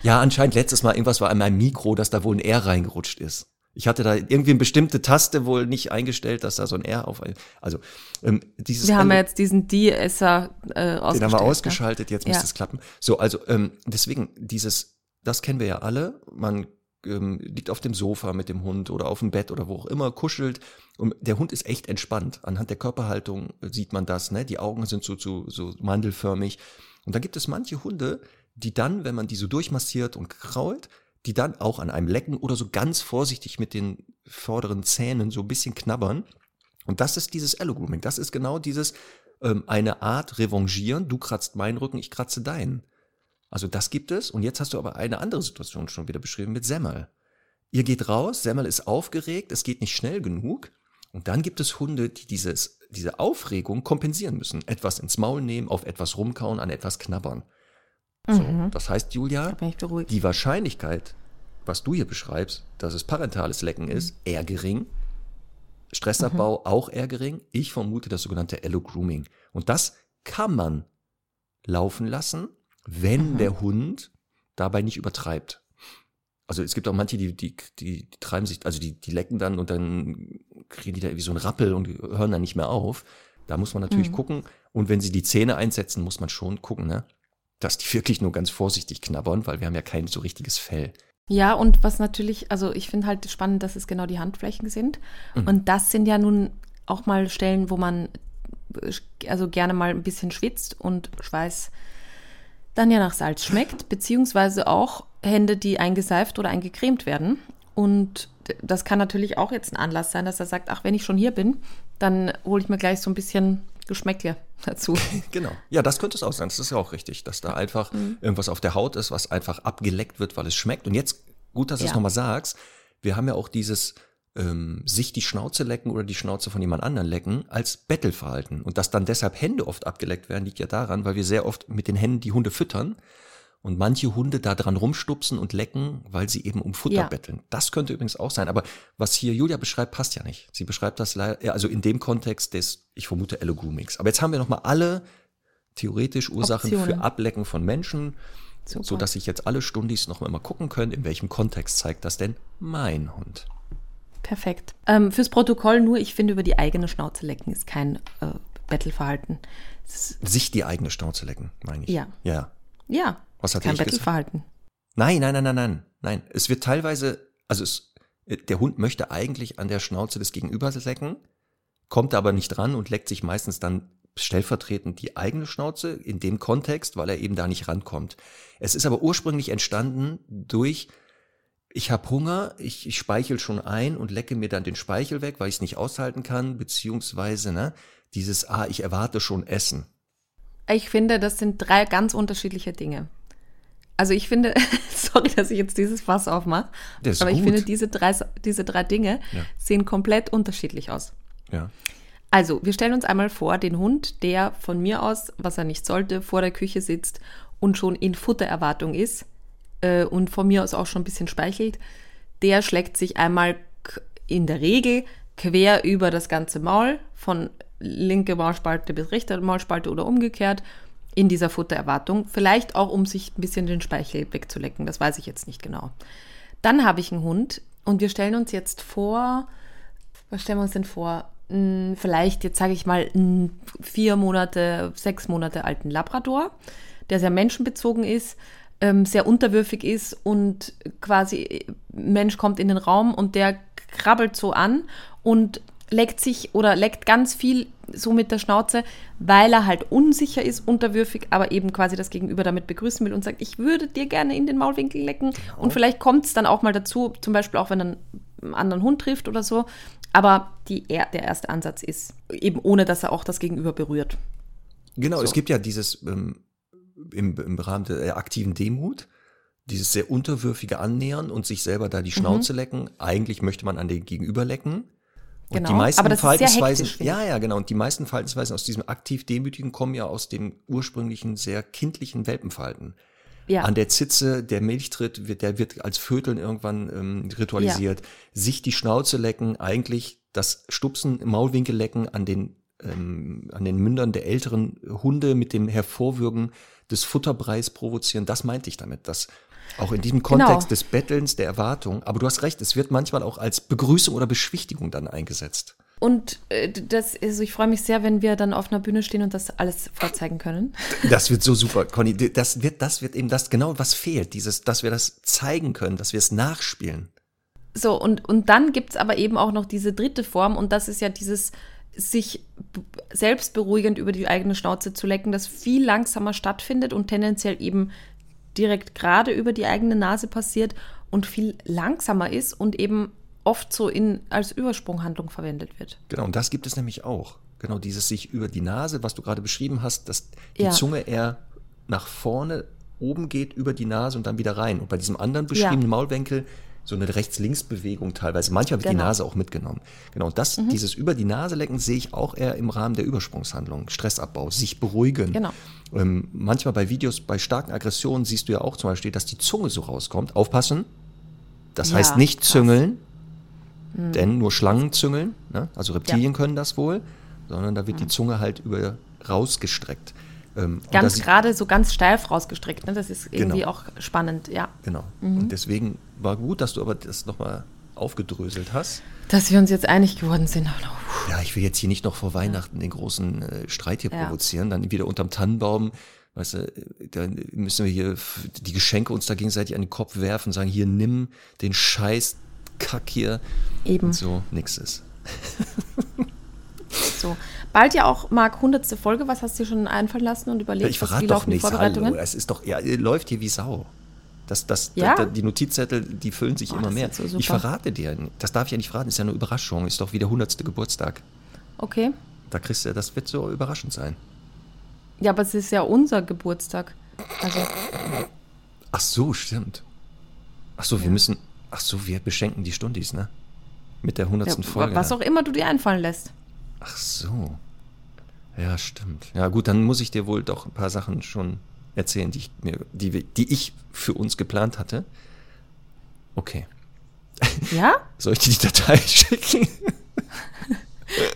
Ja, anscheinend letztes Mal irgendwas war an meinem Mikro, dass da wohl ein R reingerutscht ist. Ich hatte da irgendwie eine bestimmte Taste wohl nicht eingestellt, dass da so ein R auf. Also ähm, dieses. Wir haben ja jetzt diesen De-Esser äh, ausgeschaltet. Den haben wir ausgeschaltet, jetzt ja. müsste es klappen. So, also ähm, deswegen dieses, das kennen wir ja alle. Man ähm, liegt auf dem Sofa mit dem Hund oder auf dem Bett oder wo auch immer, kuschelt. Und der Hund ist echt entspannt. Anhand der Körperhaltung sieht man das. Ne? Die Augen sind so, so, so mandelförmig. Und dann gibt es manche Hunde, die dann, wenn man die so durchmassiert und krault, die dann auch an einem lecken oder so ganz vorsichtig mit den vorderen Zähnen so ein bisschen knabbern. Und das ist dieses Allogrooming. Das ist genau dieses ähm, eine Art Revanchieren. Du kratzt meinen Rücken, ich kratze deinen. Also das gibt es. Und jetzt hast du aber eine andere Situation schon wieder beschrieben mit Semmel. Ihr geht raus, Semmel ist aufgeregt, es geht nicht schnell genug. Und dann gibt es Hunde, die dieses, diese Aufregung kompensieren müssen. Etwas ins Maul nehmen, auf etwas rumkauen, an etwas knabbern. So, mhm. Das heißt, Julia, die Wahrscheinlichkeit, was du hier beschreibst, dass es parentales Lecken ist, mhm. eher gering. Stressabbau mhm. auch eher gering. Ich vermute das sogenannte Allo-Grooming. Und das kann man laufen lassen, wenn der Hund dabei nicht übertreibt. Also es gibt auch manche, die, die, die, die treiben sich, also die, die lecken dann und dann kriegen die da irgendwie so einen Rappel und hören dann nicht mehr auf. Da muss man natürlich mhm. gucken. Und wenn sie die Zähne einsetzen, muss man schon gucken, ne? dass die wirklich nur ganz vorsichtig knabbern, weil wir haben ja kein so richtiges Fell. Ja, und was natürlich, also ich finde halt spannend, dass es genau die Handflächen sind. Mhm. Und das sind ja nun auch mal Stellen, wo man also gerne mal ein bisschen schwitzt und Schweiß dann ja nach Salz schmeckt, beziehungsweise auch Hände, die eingeseift oder eingecremt werden. Und das kann natürlich auch jetzt ein Anlass sein, dass er sagt, ach, wenn ich schon hier bin, dann hole ich mir gleich so ein bisschen Geschmäckle dazu. genau. Ja, das könnte es auch sein. Das ist ja auch richtig, dass da einfach mhm. irgendwas auf der Haut ist, was einfach abgeleckt wird, weil es schmeckt. Und jetzt, gut, dass du ja. es nochmal sagst, wir haben ja auch dieses ähm, sich die Schnauze lecken oder die Schnauze von jemand anderen lecken als Bettelverhalten. Und dass dann deshalb Hände oft abgeleckt werden, liegt ja daran, weil wir sehr oft mit den Händen die Hunde füttern und manche Hunde da dran rumstupsen und lecken, weil sie eben um Futter ja. betteln. Das könnte übrigens auch sein. Aber was hier Julia beschreibt, passt ja nicht. Sie beschreibt das also in dem Kontext des, ich vermute, Allo-Groomings. Aber jetzt haben wir nochmal alle theoretisch Ursachen Optionen. für Ablecken von Menschen, Super. so dass sich jetzt alle Stundis noch mal gucken können, in welchem Kontext zeigt das denn mein Hund. Perfekt. Ähm, fürs Protokoll nur, ich finde, über die eigene Schnauze lecken ist kein äh, Bettelverhalten. Sich die eigene Schnauze lecken, meine ich. Ja. Ja. Ja. Was hat Kein Bettelverhalten. Nein, nein, nein, nein, nein, nein. Es wird teilweise, also es, der Hund möchte eigentlich an der Schnauze des Gegenübers lecken, kommt aber nicht dran und leckt sich meistens dann stellvertretend die eigene Schnauze in dem Kontext, weil er eben da nicht rankommt. Es ist aber ursprünglich entstanden durch ich habe Hunger, ich, ich speichel schon ein und lecke mir dann den Speichel weg, weil ich es nicht aushalten kann, beziehungsweise ne, dieses, ah, ich erwarte schon Essen. Ich finde, das sind drei ganz unterschiedliche Dinge. Also ich finde, sorry, dass ich jetzt dieses Fass aufmache, aber gut. ich finde, diese drei, diese drei Dinge ja. sehen komplett unterschiedlich aus. Ja. Also, wir stellen uns einmal vor, den Hund, der von mir aus, was er nicht sollte, vor der Küche sitzt und schon in Futtererwartung ist äh, und von mir aus auch schon ein bisschen speichelt, der schlägt sich einmal in der Regel quer über das ganze Maul, von linke Maulspalte bis rechte Maulspalte oder umgekehrt, in dieser Futtererwartung. Vielleicht auch, um sich ein bisschen den Speichel wegzulecken. Das weiß ich jetzt nicht genau. Dann habe ich einen Hund und wir stellen uns jetzt vor, was stellen wir uns denn vor? Hm, vielleicht, jetzt sage ich mal, vier Monate, sechs Monate alten Labrador, der sehr menschenbezogen ist, ähm, sehr unterwürfig ist und quasi äh, Mensch kommt in den Raum und der krabbelt so an und leckt sich oder leckt ganz viel so mit der Schnauze, weil er halt unsicher ist, unterwürfig, aber eben quasi das Gegenüber damit begrüßen will und sagt, ich würde dir gerne in den Maulwinkel lecken. Genau. Und vielleicht kommt es dann auch mal dazu, zum Beispiel auch wenn er einen anderen Hund trifft oder so. Aber die, der erste Ansatz ist eben ohne, dass er auch das Gegenüber berührt. Genau, so. es gibt ja dieses ähm, im, im Rahmen der aktiven Demut, dieses sehr unterwürfige Annähern und sich selber da die Schnauze mhm. lecken. Eigentlich möchte man an den Gegenüber lecken. Und genau, die meisten Verhaltensweisen, hektisch, ja, ja, genau. Und die meisten Verhaltensweisen aus diesem aktiv Demütigen kommen ja aus dem ursprünglichen, sehr kindlichen Welpenverhalten. Ja. An der Zitze, der Milchtritt, wird, der wird als Vöteln irgendwann ähm, ritualisiert. Ja. Sich die Schnauze lecken, eigentlich das Stupsen, Maulwinkel lecken an den ähm, an den Mündern der älteren Hunde mit dem Hervorwürgen des Futterbreis provozieren. Das meinte ich damit, dass auch in diesem Kontext Genau. des Bettelns, der Erwartung, aber du hast recht, es wird manchmal auch als Begrüßung oder Beschwichtigung dann eingesetzt. Und äh, das, also ich freue mich sehr, wenn wir dann auf einer Bühne stehen und das alles vorzeigen können. Das wird so super, Conny. Das wird, das wird eben das genau, was fehlt. Dieses, dass wir das zeigen können, dass wir es nachspielen. So, und, und dann gibt es aber eben auch noch diese dritte Form und das ist ja dieses sich selbstberuhigend über die eigene Schnauze zu lecken, das viel langsamer stattfindet und tendenziell eben direkt gerade über die eigene Nase passiert und viel langsamer ist und eben oft so in, als Übersprunghandlung verwendet wird. Genau, und das gibt es nämlich auch. Genau, dieses sich über die Nase, was du gerade beschrieben hast, dass die Ja. Zunge eher nach vorne oben geht über die Nase und dann wieder rein. Und bei diesem anderen beschriebenen Ja. Maulwinkel so eine Rechts-Links-Bewegung teilweise. Manchmal wird die Genau. Nase auch mitgenommen. Genau, und das, dieses über die Nase lecken sehe ich auch eher im Rahmen der Übersprungshandlung. Stressabbau, sich beruhigen. Genau. Ähm, manchmal bei Videos, bei starken Aggressionen siehst du ja auch zum Beispiel, dass die Zunge so rauskommt. Aufpassen. Das Ja, heißt nicht krass. züngeln, denn nur Schlangen züngeln, ne? also Reptilien können das wohl, sondern da wird die Zunge halt über rausgestreckt. Ähm, und Ganz gerade, so ganz steif rausgestreckt. Ne? Das ist irgendwie Genau. auch spannend, ja. Genau. Mhm. Und deswegen war gut, dass du aber das nochmal aufgedröselt hast. Dass wir uns jetzt einig geworden sind. Ja, ich will jetzt hier nicht noch vor Weihnachten den großen äh, Streit hier Ja. provozieren, dann wieder unterm Tannenbaum. Weißt du, dann müssen wir hier die Geschenke uns da gegenseitig an den Kopf werfen, sagen, hier nimm den Scheiß Kack hier. Eben. Und so nix ist. So. Bald ja auch, Marc, 100. Folge. Was hast du dir schon einfallen lassen und überlegt? Ja, ich verrate wie doch nichts. Hallo, es ist doch, ja, läuft hier wie Sau. Das, das, Ja? da, die Notizzettel, die füllen sich Oh, immer mehr. so ich verrate dir, das darf ich ja nicht verraten, ist ja eine Überraschung, ist doch wieder 100. Geburtstag. Okay. Da kriegst du, das wird so überraschend sein. Ja, aber es ist ja unser Geburtstag. Also, Ach so, stimmt. Ach so, wir müssen, ach so, wir beschenken die Stundis, ne? Mit der 100. ja, Folge. was auch immer du dir einfallen lässt. Ach so. Ja, stimmt. Ja, gut, dann muss ich dir wohl doch ein paar Sachen schon erzählen, die ich, mir, die, wir- die ich für uns geplant hatte. Okay. Ja? Soll ich dir die Datei schicken?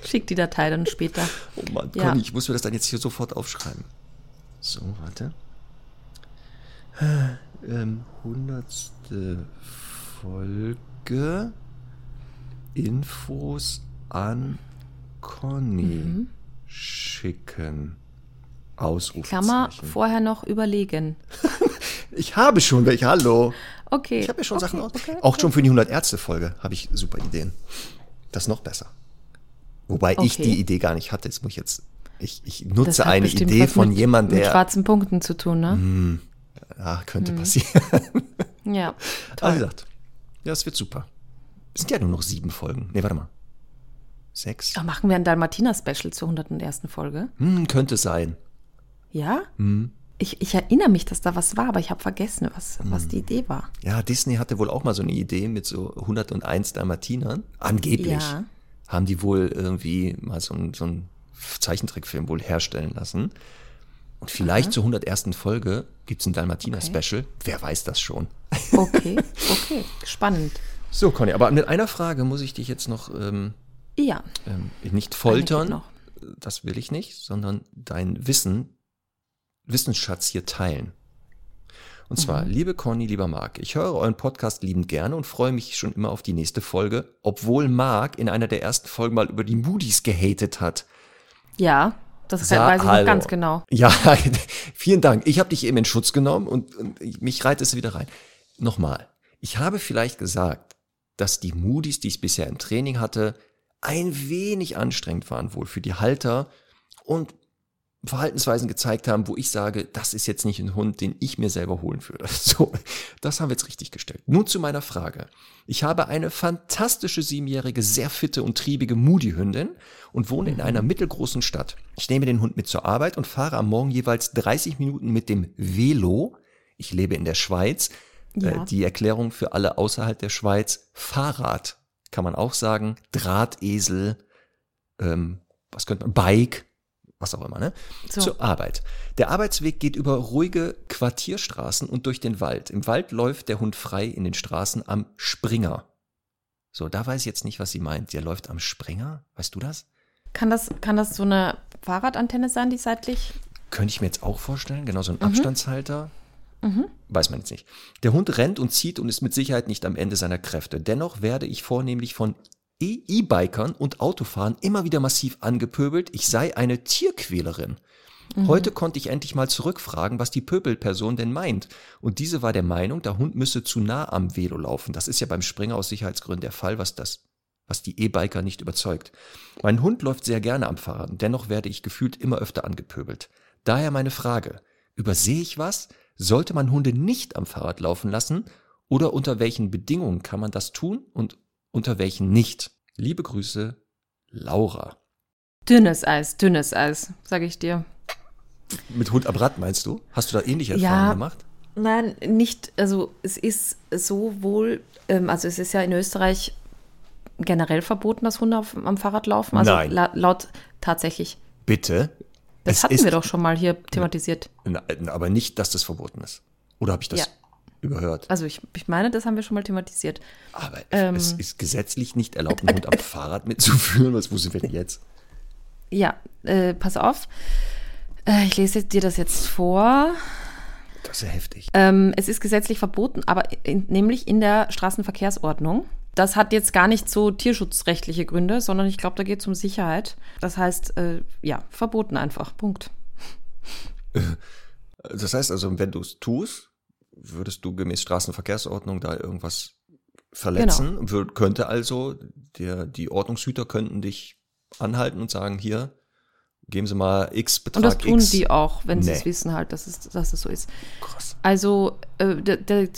Schick die Datei dann später. Oh Mann, Ja. Conny, ich muss mir das dann jetzt hier sofort aufschreiben. So, warte. Ähm, hundertste Folge. Infos an Conny Mhm. schicken. Ausrufezeichen. Klammer, vorher noch überlegen. Ich habe schon welche, hallo. Okay. Ich habe ja schon okay, Sachen aus. okay, Auch schon für die 100 Ärzte-Folge habe ich super Ideen. Das ist noch besser. Wobei ich die Idee gar nicht hatte. Jetzt muss ich jetzt. Ich, ich Das nutze eine Idee von mit, jemandem, Mit der. schwarzen Punkten zu tun, ne? Ah, könnte Mhm. passieren. Ja. Aber wie gesagt, ja, es wird super. Es sind ja nur noch sieben Folgen. Nee, warte mal. Sechs? Ach, machen wir ein Dalmatiner-Special zur 101. Folge? Hm, könnte sein. Ja? Hm. Ich, ich erinnere mich, dass da was war, aber ich habe vergessen, was, was Hm. die Idee war. Ja, Disney hatte wohl auch mal so eine Idee mit so 101 Dalmatinern. Angeblich Ja. haben die wohl irgendwie mal so einen, so einen Zeichentrickfilm wohl herstellen lassen. Und vielleicht zur 101. Folge gibt es ein Dalmatiner-Special. Wer weiß das schon. Okay, okay. Spannend. So, Conny, aber mit einer Frage muss ich dich jetzt noch ähm, Ja. ähm, nicht foltern. Das will ich nicht, sondern dein Wissen, Wissensschatz hier teilen. Und zwar, Mhm. liebe Conny, lieber Marc, ich höre euren Podcast liebend gerne und freue mich schon immer auf die nächste Folge, obwohl Marc in einer der ersten Folgen mal über die Moody's gehatet hat. Ja, das Sa- weiß ich hallo. noch ganz genau. Ja, vielen Dank. Ich habe dich eben in Schutz genommen und, und mich reiht es wieder rein. Nochmal, ich habe vielleicht gesagt, dass die Moody's, die ich bisher im Training hatte, ein wenig anstrengend waren wohl für die Halter und Verhaltensweisen gezeigt haben, wo ich sage, das ist jetzt nicht ein Hund, den ich mir selber holen würde. So, das haben wir jetzt richtig gestellt. Nun zu meiner Frage. Ich habe eine fantastische siebenjährige, sehr fitte und triebige Moody-Hündin und wohne in einer mittelgroßen Stadt. Ich nehme den Hund mit zur Arbeit und fahre am Morgen jeweils 30 Minuten mit dem Velo. Ich lebe in der Schweiz. Ja. Äh, die Erklärung für alle außerhalb der Schweiz. Fahrrad kann man auch sagen. Drahtesel, ähm, was könnte man, Bike, was auch immer, ne? So. Zur Arbeit. Der Arbeitsweg geht über ruhige Quartierstraßen und durch den Wald. Im Wald läuft der Hund frei in den Straßen am Springer. So, da weiß ich jetzt nicht, was sie meint. Der läuft am Springer? Weißt du das? Kann das, kann das so eine Fahrradantenne sein, die seitlich? Könnte ich mir jetzt auch vorstellen, genau so ein Abstandshalter. Weiß man jetzt nicht. Der Hund rennt und zieht und ist mit Sicherheit nicht am Ende seiner Kräfte. Dennoch werde ich vornehmlich von E-Bikern und Autofahren immer wieder massiv angepöbelt, ich sei eine Tierquälerin. Heute konnte ich endlich mal zurückfragen, was die Pöbelperson denn meint. Und diese war der Meinung, der Hund müsse zu nah am Velo laufen. Das ist ja beim Springer aus Sicherheitsgründen der Fall, was das, was die E-Biker nicht überzeugt. Mein Hund läuft sehr gerne am Fahrrad dennoch werde ich gefühlt immer öfter angepöbelt. Daher meine Frage. Übersehe ich was? Sollte man Hunde nicht am Fahrrad laufen lassen? Oder unter welchen Bedingungen kann man das tun und unter welchen nicht? Liebe Grüße, Laura. Dünnes Eis, dünnes Eis, sage ich dir. Mit Hund am Rad meinst du? Hast du da ähnliche Ja. Erfahrungen gemacht? Nein, nicht, also es ist sowohl, ähm, also es ist ja in Österreich generell verboten, dass Hunde auf, am Fahrrad laufen. Also Nein. La, laut tatsächlich. Bitte? Das Es hatten wir doch schon mal hier thematisiert. Na, aber nicht, dass das verboten ist. Oder habe ich das Ja. überhört? Also ich, ich meine, das haben wir schon mal thematisiert. Aber ähm, es ist gesetzlich nicht erlaubt, einen Hund am Fahrrad mitzuführen. Was wussten wir denn jetzt? Ja, äh, pass auf. Äh, ich lese dir das jetzt vor. Das ist ja heftig. Ähm, es ist gesetzlich verboten, aber in, nämlich in der Straßenverkehrsordnung. Das hat jetzt gar nicht so tierschutzrechtliche Gründe, sondern ich glaube, da geht es um Sicherheit. Das heißt, äh, ja, verboten einfach. Punkt. Das heißt also, wenn du es tust, würdest du gemäß Straßenverkehrsordnung da irgendwas verletzen. Genau. Könnte also, der, die Ordnungshüter könnten dich anhalten und sagen, hier, geben Sie mal X Betrag Und das tun X. die auch, wenn sie Nee. es wissen halt, dass es, dass es so ist. Krass. Also äh, der, der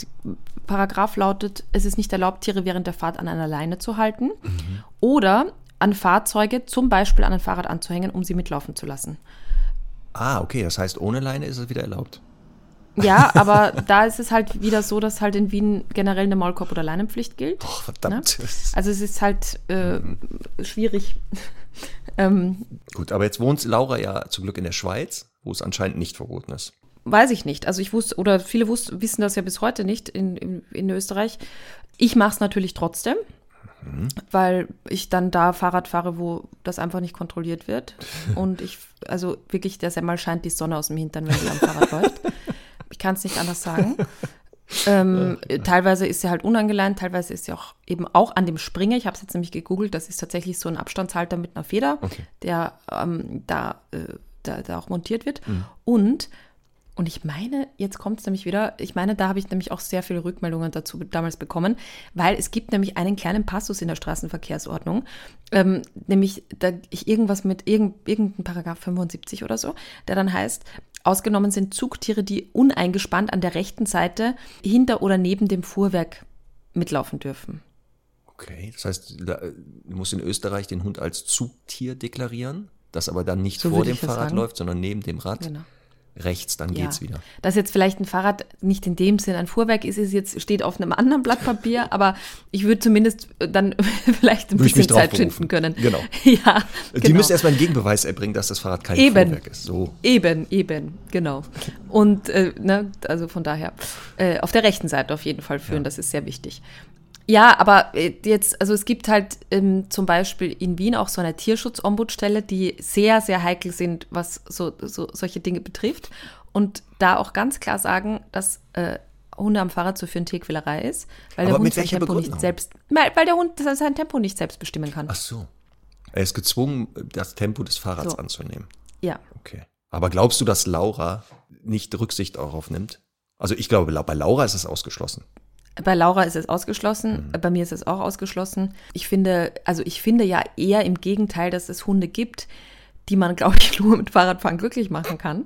Paragraph lautet, es ist nicht erlaubt, Tiere während der Fahrt an einer Leine zu halten Mhm. oder an Fahrzeuge, zum Beispiel an ein Fahrrad anzuhängen, um sie mitlaufen zu lassen. Ah, okay, das heißt, ohne Leine ist es wieder erlaubt. Ja, aber da ist es halt wieder so, dass halt in Wien generell eine Maulkorb- oder Leinenpflicht gilt. Oh, verdammt. Also es ist halt äh, Mhm. schwierig. ähm, Gut, aber jetzt wohnt Laura ja zum Glück in der Schweiz, wo es anscheinend nicht verboten ist. Weiß ich nicht. Also ich wusste, oder viele wus wissen das ja bis heute nicht in, in, in Österreich. Ich mache es natürlich trotzdem, weil ich dann da Fahrrad fahre, wo das einfach nicht kontrolliert wird. Und ich, also wirklich, der Semmel scheint die Sonne aus dem Hintern, wenn sie am Fahrrad läuft. Ich kann es nicht anders sagen. Ähm, teilweise ist sie halt unangeleint, teilweise ist sie auch eben auch an dem Springer. Ich habe es jetzt nämlich gegoogelt, das ist tatsächlich so ein Abstandshalter mit einer Feder, Okay. der ähm, da, äh, da, da auch montiert wird. Und, und ich meine, jetzt kommt es nämlich wieder, ich meine, da habe ich nämlich auch sehr viele Rückmeldungen dazu damals bekommen, weil es gibt nämlich einen kleinen Passus in der Straßenverkehrsordnung, ähm, nämlich da ich irgendwas mit irgend, irgendein Paragraph 75 oder so, der dann heißt, ausgenommen sind Zugtiere, die uneingespannt an der rechten Seite hinter oder neben dem Fuhrwerk mitlaufen dürfen. Okay, das heißt, du musst in Österreich den Hund als Zugtier deklarieren, das aber dann nicht So vor dem Fahrrad sagen. läuft, sondern neben dem Rad. Genau. Rechts, dann Ja. geht's wieder. Dass jetzt vielleicht ein Fahrrad nicht in dem Sinn ein Fuhrwerk ist, ist jetzt steht auf einem anderen Blatt Papier, aber ich würde zumindest dann vielleicht ein Würde bisschen Zeit schinden können. Genau. Ja, Die genau. müssen erstmal einen Gegenbeweis erbringen, dass das Fahrrad kein Eben. Fuhrwerk ist. So. Eben, eben, genau. Und äh, ne, also von daher äh, auf der rechten Seite auf jeden Fall führen, das ist sehr wichtig. Ja, aber äh, jetzt, also es gibt halt ähm, zum Beispiel in Wien auch so eine Tierschutzombudsstelle, die sehr, sehr heikel sind, was so, so solche Dinge betrifft. Und da auch ganz klar sagen, dass äh, Hunde am Fahrrad zu führen Tierquälerei ist, weil Aber der Hund sein Tempo Begründung? nicht selbst, weil der Hund sein Tempo nicht selbst bestimmen kann. Ach so. Er ist gezwungen, das Tempo des Fahrrads So. anzunehmen. Ja. Okay. Aber glaubst du, dass Laura nicht Rücksicht darauf nimmt? Also ich glaube, bei Laura ist es ausgeschlossen. Bei Laura ist es ausgeschlossen, bei mir ist es auch ausgeschlossen. Ich finde, also ich finde ja eher im Gegenteil, dass es Hunde gibt, die man, glaube ich, nur mit Fahrradfahren glücklich machen kann.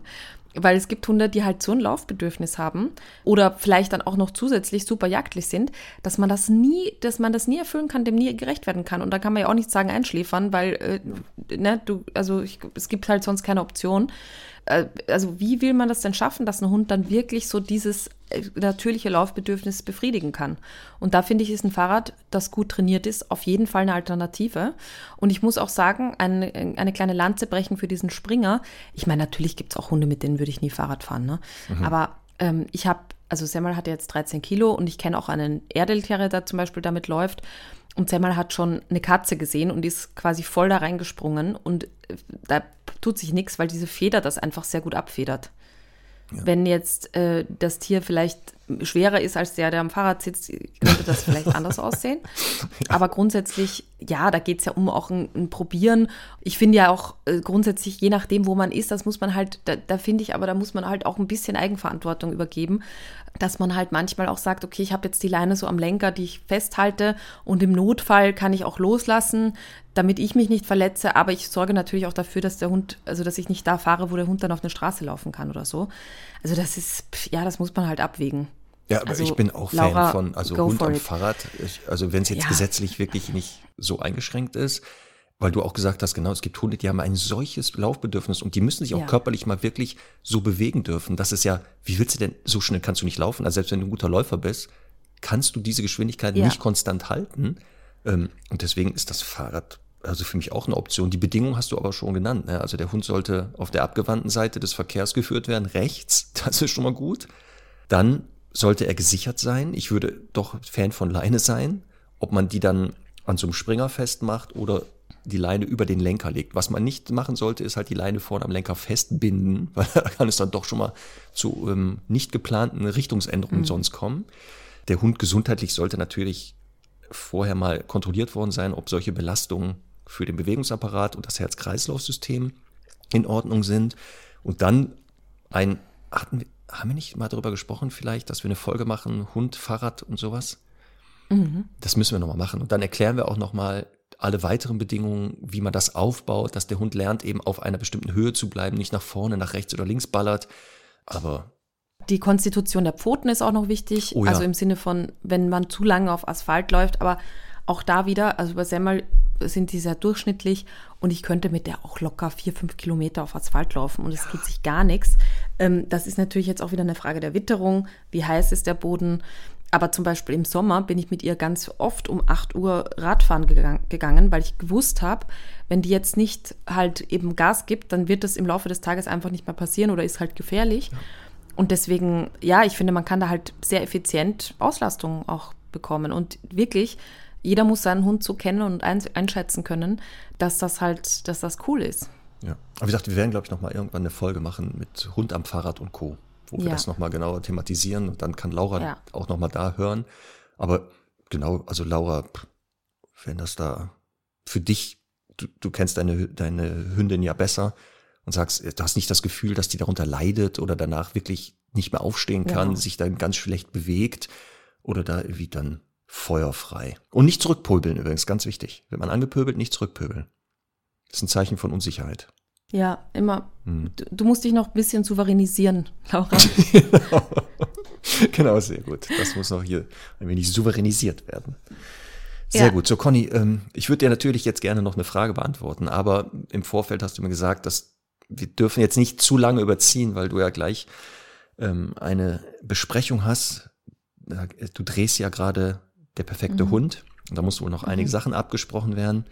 Weil es gibt Hunde, die halt so ein Laufbedürfnis haben oder vielleicht dann auch noch zusätzlich super jagdlich sind, dass man das nie, dass man das nie erfüllen kann, dem nie gerecht werden kann. Und da kann man ja auch nicht sagen einschläfern, weil, äh, ne, du, also ich, es gibt halt sonst keine Option. Äh, also wie will man das denn schaffen, dass ein Hund dann wirklich so dieses natürliche Laufbedürfnis befriedigen kann? Und da finde ich, ist ein Fahrrad, das gut trainiert ist, auf jeden Fall eine Alternative. Und ich muss auch sagen, eine, eine kleine Lanze brechen für diesen Springer. Ich meine, natürlich gibt es auch Hunde, mit denen würde ich nie Fahrrad fahren, ne? Aber ähm, ich habe, also Semmel hat jetzt 13 Kilo und ich kenne auch einen Erdel-Terrier, der zum Beispiel damit läuft. Und Semmel hat schon eine Katze gesehen und ist quasi voll da reingesprungen. Und äh, da tut sich nichts, weil diese Feder das einfach sehr gut abfedert. Ja. Wenn jetzt äh, das Tier vielleicht schwerer ist als der, der am Fahrrad sitzt, könnte das vielleicht anders aussehen. Aber grundsätzlich, ja, da geht es ja um auch ein, ein, Probieren. Ich finde ja auch äh, grundsätzlich, je nachdem, wo man ist, das muss man halt, da, da finde ich, aber da muss man halt auch ein bisschen Eigenverantwortung übergeben, dass man halt manchmal auch sagt, okay, ich habe jetzt die Leine so am Lenker, die ich festhalte und im Notfall kann ich auch loslassen, damit ich mich nicht verletze, aber ich sorge natürlich auch dafür, dass der Hund, also dass ich nicht da fahre, wo der Hund dann auf eine Straße laufen kann oder so. Also das ist, ja, das muss man halt abwägen. Ja, aber also, ich bin auch Laura, Fan von, also Hund am it. Fahrrad. Ich, also wenn es jetzt ja. gesetzlich wirklich nicht so eingeschränkt ist, weil du auch gesagt hast, genau, es gibt Hunde, die haben ein solches Laufbedürfnis und die müssen sich auch ja. körperlich mal wirklich so bewegen dürfen. Das ist ja, wie willst du denn, so schnell kannst du nicht laufen? Also selbst wenn du ein guter Läufer bist, kannst du diese Geschwindigkeit ja. nicht konstant halten. Ähm, und deswegen ist das Fahrrad also für mich auch eine Option. Die Bedingung hast du aber schon genannt. Ne? Also der Hund sollte auf der abgewandten Seite des Verkehrs geführt werden, rechts. Das ist schon mal gut. Dann sollte er gesichert sein. Ich würde doch Fan von Leine sein. Ob man die dann an so einem Springer festmacht oder die Leine über den Lenker legt. Was man nicht machen sollte, ist halt die Leine vorne am Lenker festbinden, weil da kann es dann doch schon mal zu ähm, nicht geplanten Richtungsänderungen mhm. sonst kommen. Der Hund gesundheitlich sollte natürlich vorher mal kontrolliert worden sein, ob solche Belastungen für den Bewegungsapparat und das Herz-Kreislauf-System in Ordnung sind. Und dann ein, hatten wir, haben wir nicht mal darüber gesprochen, vielleicht, dass wir eine Folge machen, Hund, Fahrrad und sowas? Mhm. Das müssen wir nochmal machen. Und dann erklären wir auch nochmal alle weiteren Bedingungen, wie man das aufbaut, dass der Hund lernt, eben auf einer bestimmten Höhe zu bleiben, nicht nach vorne, nach rechts oder links ballert. Aber die Konstitution der Pfoten ist auch noch wichtig. Oh ja. Also im Sinne von, wenn man zu lange auf Asphalt läuft. Aber auch da wieder, also bei Semmel sind die sehr durchschnittlich und ich könnte mit der auch locker vier, fünf Kilometer auf Asphalt laufen und es ja. geht sich gar nichts. Ähm, das ist natürlich jetzt auch wieder eine Frage der Witterung. Wie heiß ist der Boden? Aber zum Beispiel im Sommer bin ich mit ihr ganz oft um 8 Uhr Radfahren gegangen, weil ich gewusst habe, wenn die jetzt nicht halt eben Gas gibt, dann wird das im Laufe des Tages einfach nicht mehr passieren oder ist halt gefährlich. Ja. Und deswegen, ja, ich finde, man kann da halt sehr effizient Auslastung auch bekommen. Und wirklich, jeder muss seinen Hund so kennen und einschätzen können, dass das halt, dass das cool ist. Ja, aber wie gesagt, wir werden, glaube ich, nochmal irgendwann eine Folge machen mit Hund am Fahrrad und Co wo wir ja. das nochmal genauer thematisieren und dann kann Laura ja. auch nochmal da hören. Aber genau, also Laura, wenn das da für dich, du, du kennst deine, deine Hündin ja besser und sagst, du hast nicht das Gefühl, dass die darunter leidet oder danach wirklich nicht mehr aufstehen kann, ja. sich dann ganz schlecht bewegt oder da irgendwie dann feuerfrei. Und nicht zurückpöbeln übrigens, ganz wichtig. Wenn man angepöbelt, nicht zurückpöbeln. Das ist ein Zeichen von Unsicherheit. Ja, immer. Hm. Du, du, musst dich noch ein bisschen souveränisieren, Laura. genau. genau, sehr gut. Das muss noch hier ein wenig souveränisiert werden. Sehr ja. gut. So, Conny, ähm, ich würde dir natürlich jetzt gerne noch eine Frage beantworten, aber im Vorfeld hast du mir gesagt, dass wir dürfen jetzt nicht zu lange überziehen, weil du ja gleich ähm, eine Besprechung hast. Du drehst ja gerade der perfekte mhm. Hund. Und da muss wohl noch mhm. einige Sachen abgesprochen werden.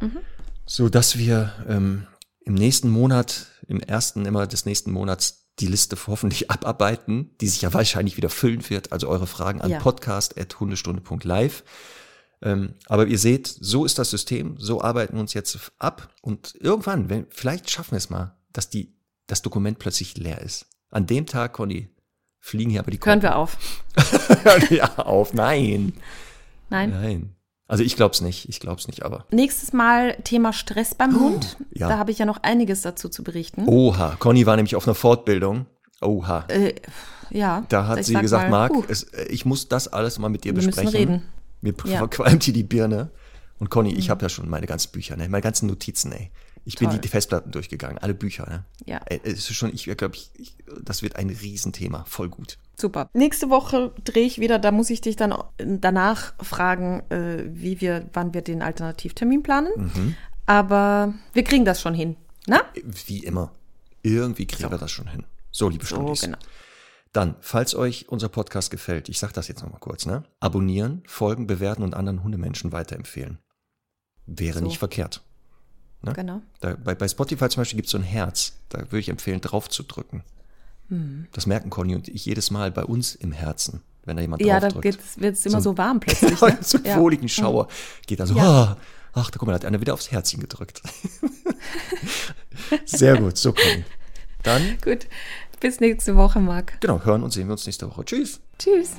Mhm. So dass wir ähm, im nächsten Monat, im ersten immer des nächsten Monats die Liste hoffentlich abarbeiten, die sich ja wahrscheinlich wieder füllen wird. Also eure Fragen an ja. podcast.hundestunde.live. Ähm, aber ihr seht, so ist das System, so arbeiten wir uns jetzt ab und irgendwann, wenn, vielleicht schaffen wir es mal, dass die, das Dokument plötzlich leer ist. An dem Tag, Conny, fliegen hier aber die Hören wir auf. ja, auf, nein. Nein. Nein. Also ich glaube es nicht, ich glaube es nicht, aber. Nächstes Mal Thema Stress beim oh, Hund. Ja. Da habe ich ja noch einiges dazu zu berichten. Oha, Conny war nämlich auf einer Fortbildung. Oha. Äh, ja. Da hat sie gesagt, mal, Marc, es, äh, ich muss das alles mal mit dir wir besprechen. Müssen reden. Mir ja. verqualmt hier die Birne. Und Conny, mhm. ich habe ja schon meine ganzen Bücher, ne? meine ganzen Notizen, ey. Ich Toll. bin die, Festplatten durchgegangen, alle Bücher. Ne? Ja. Es ist schon, ich glaube, ich, ich, das wird ein Riesenthema. Voll gut. Super. Nächste Woche drehe ich wieder, da muss ich dich dann danach fragen, äh, wie wir, wann wir den Alternativtermin planen. Mhm. Aber wir kriegen das schon hin. Na? Wie immer. Irgendwie kriegen so. wir das schon hin. So, liebe so, genau. Dann, falls euch unser Podcast gefällt, ich sage das jetzt nochmal kurz, ne? Abonnieren, folgen, bewerten und anderen Hundemenschen weiterempfehlen. Wäre so. nicht verkehrt. Ne? Genau. Da, bei, bei Spotify zum Beispiel gibt es so ein Herz. Da würde ich empfehlen, drauf zu drücken. Mhm. Das merken Conny und ich jedes Mal bei uns im Herzen. wenn da jemand Ja, da draufdrückt. wird es immer So- so warm plötzlich. so Ne? einen Ja. wohligen Schauer geht da so, Ja. ah, ach, da guck mal, da hat einer wieder aufs Herzchen gedrückt. Sehr gut, so komm. Dann, Gut, bis nächste Woche, Marc. genau, hören und sehen wir uns nächste Woche. Tschüss. Tschüss.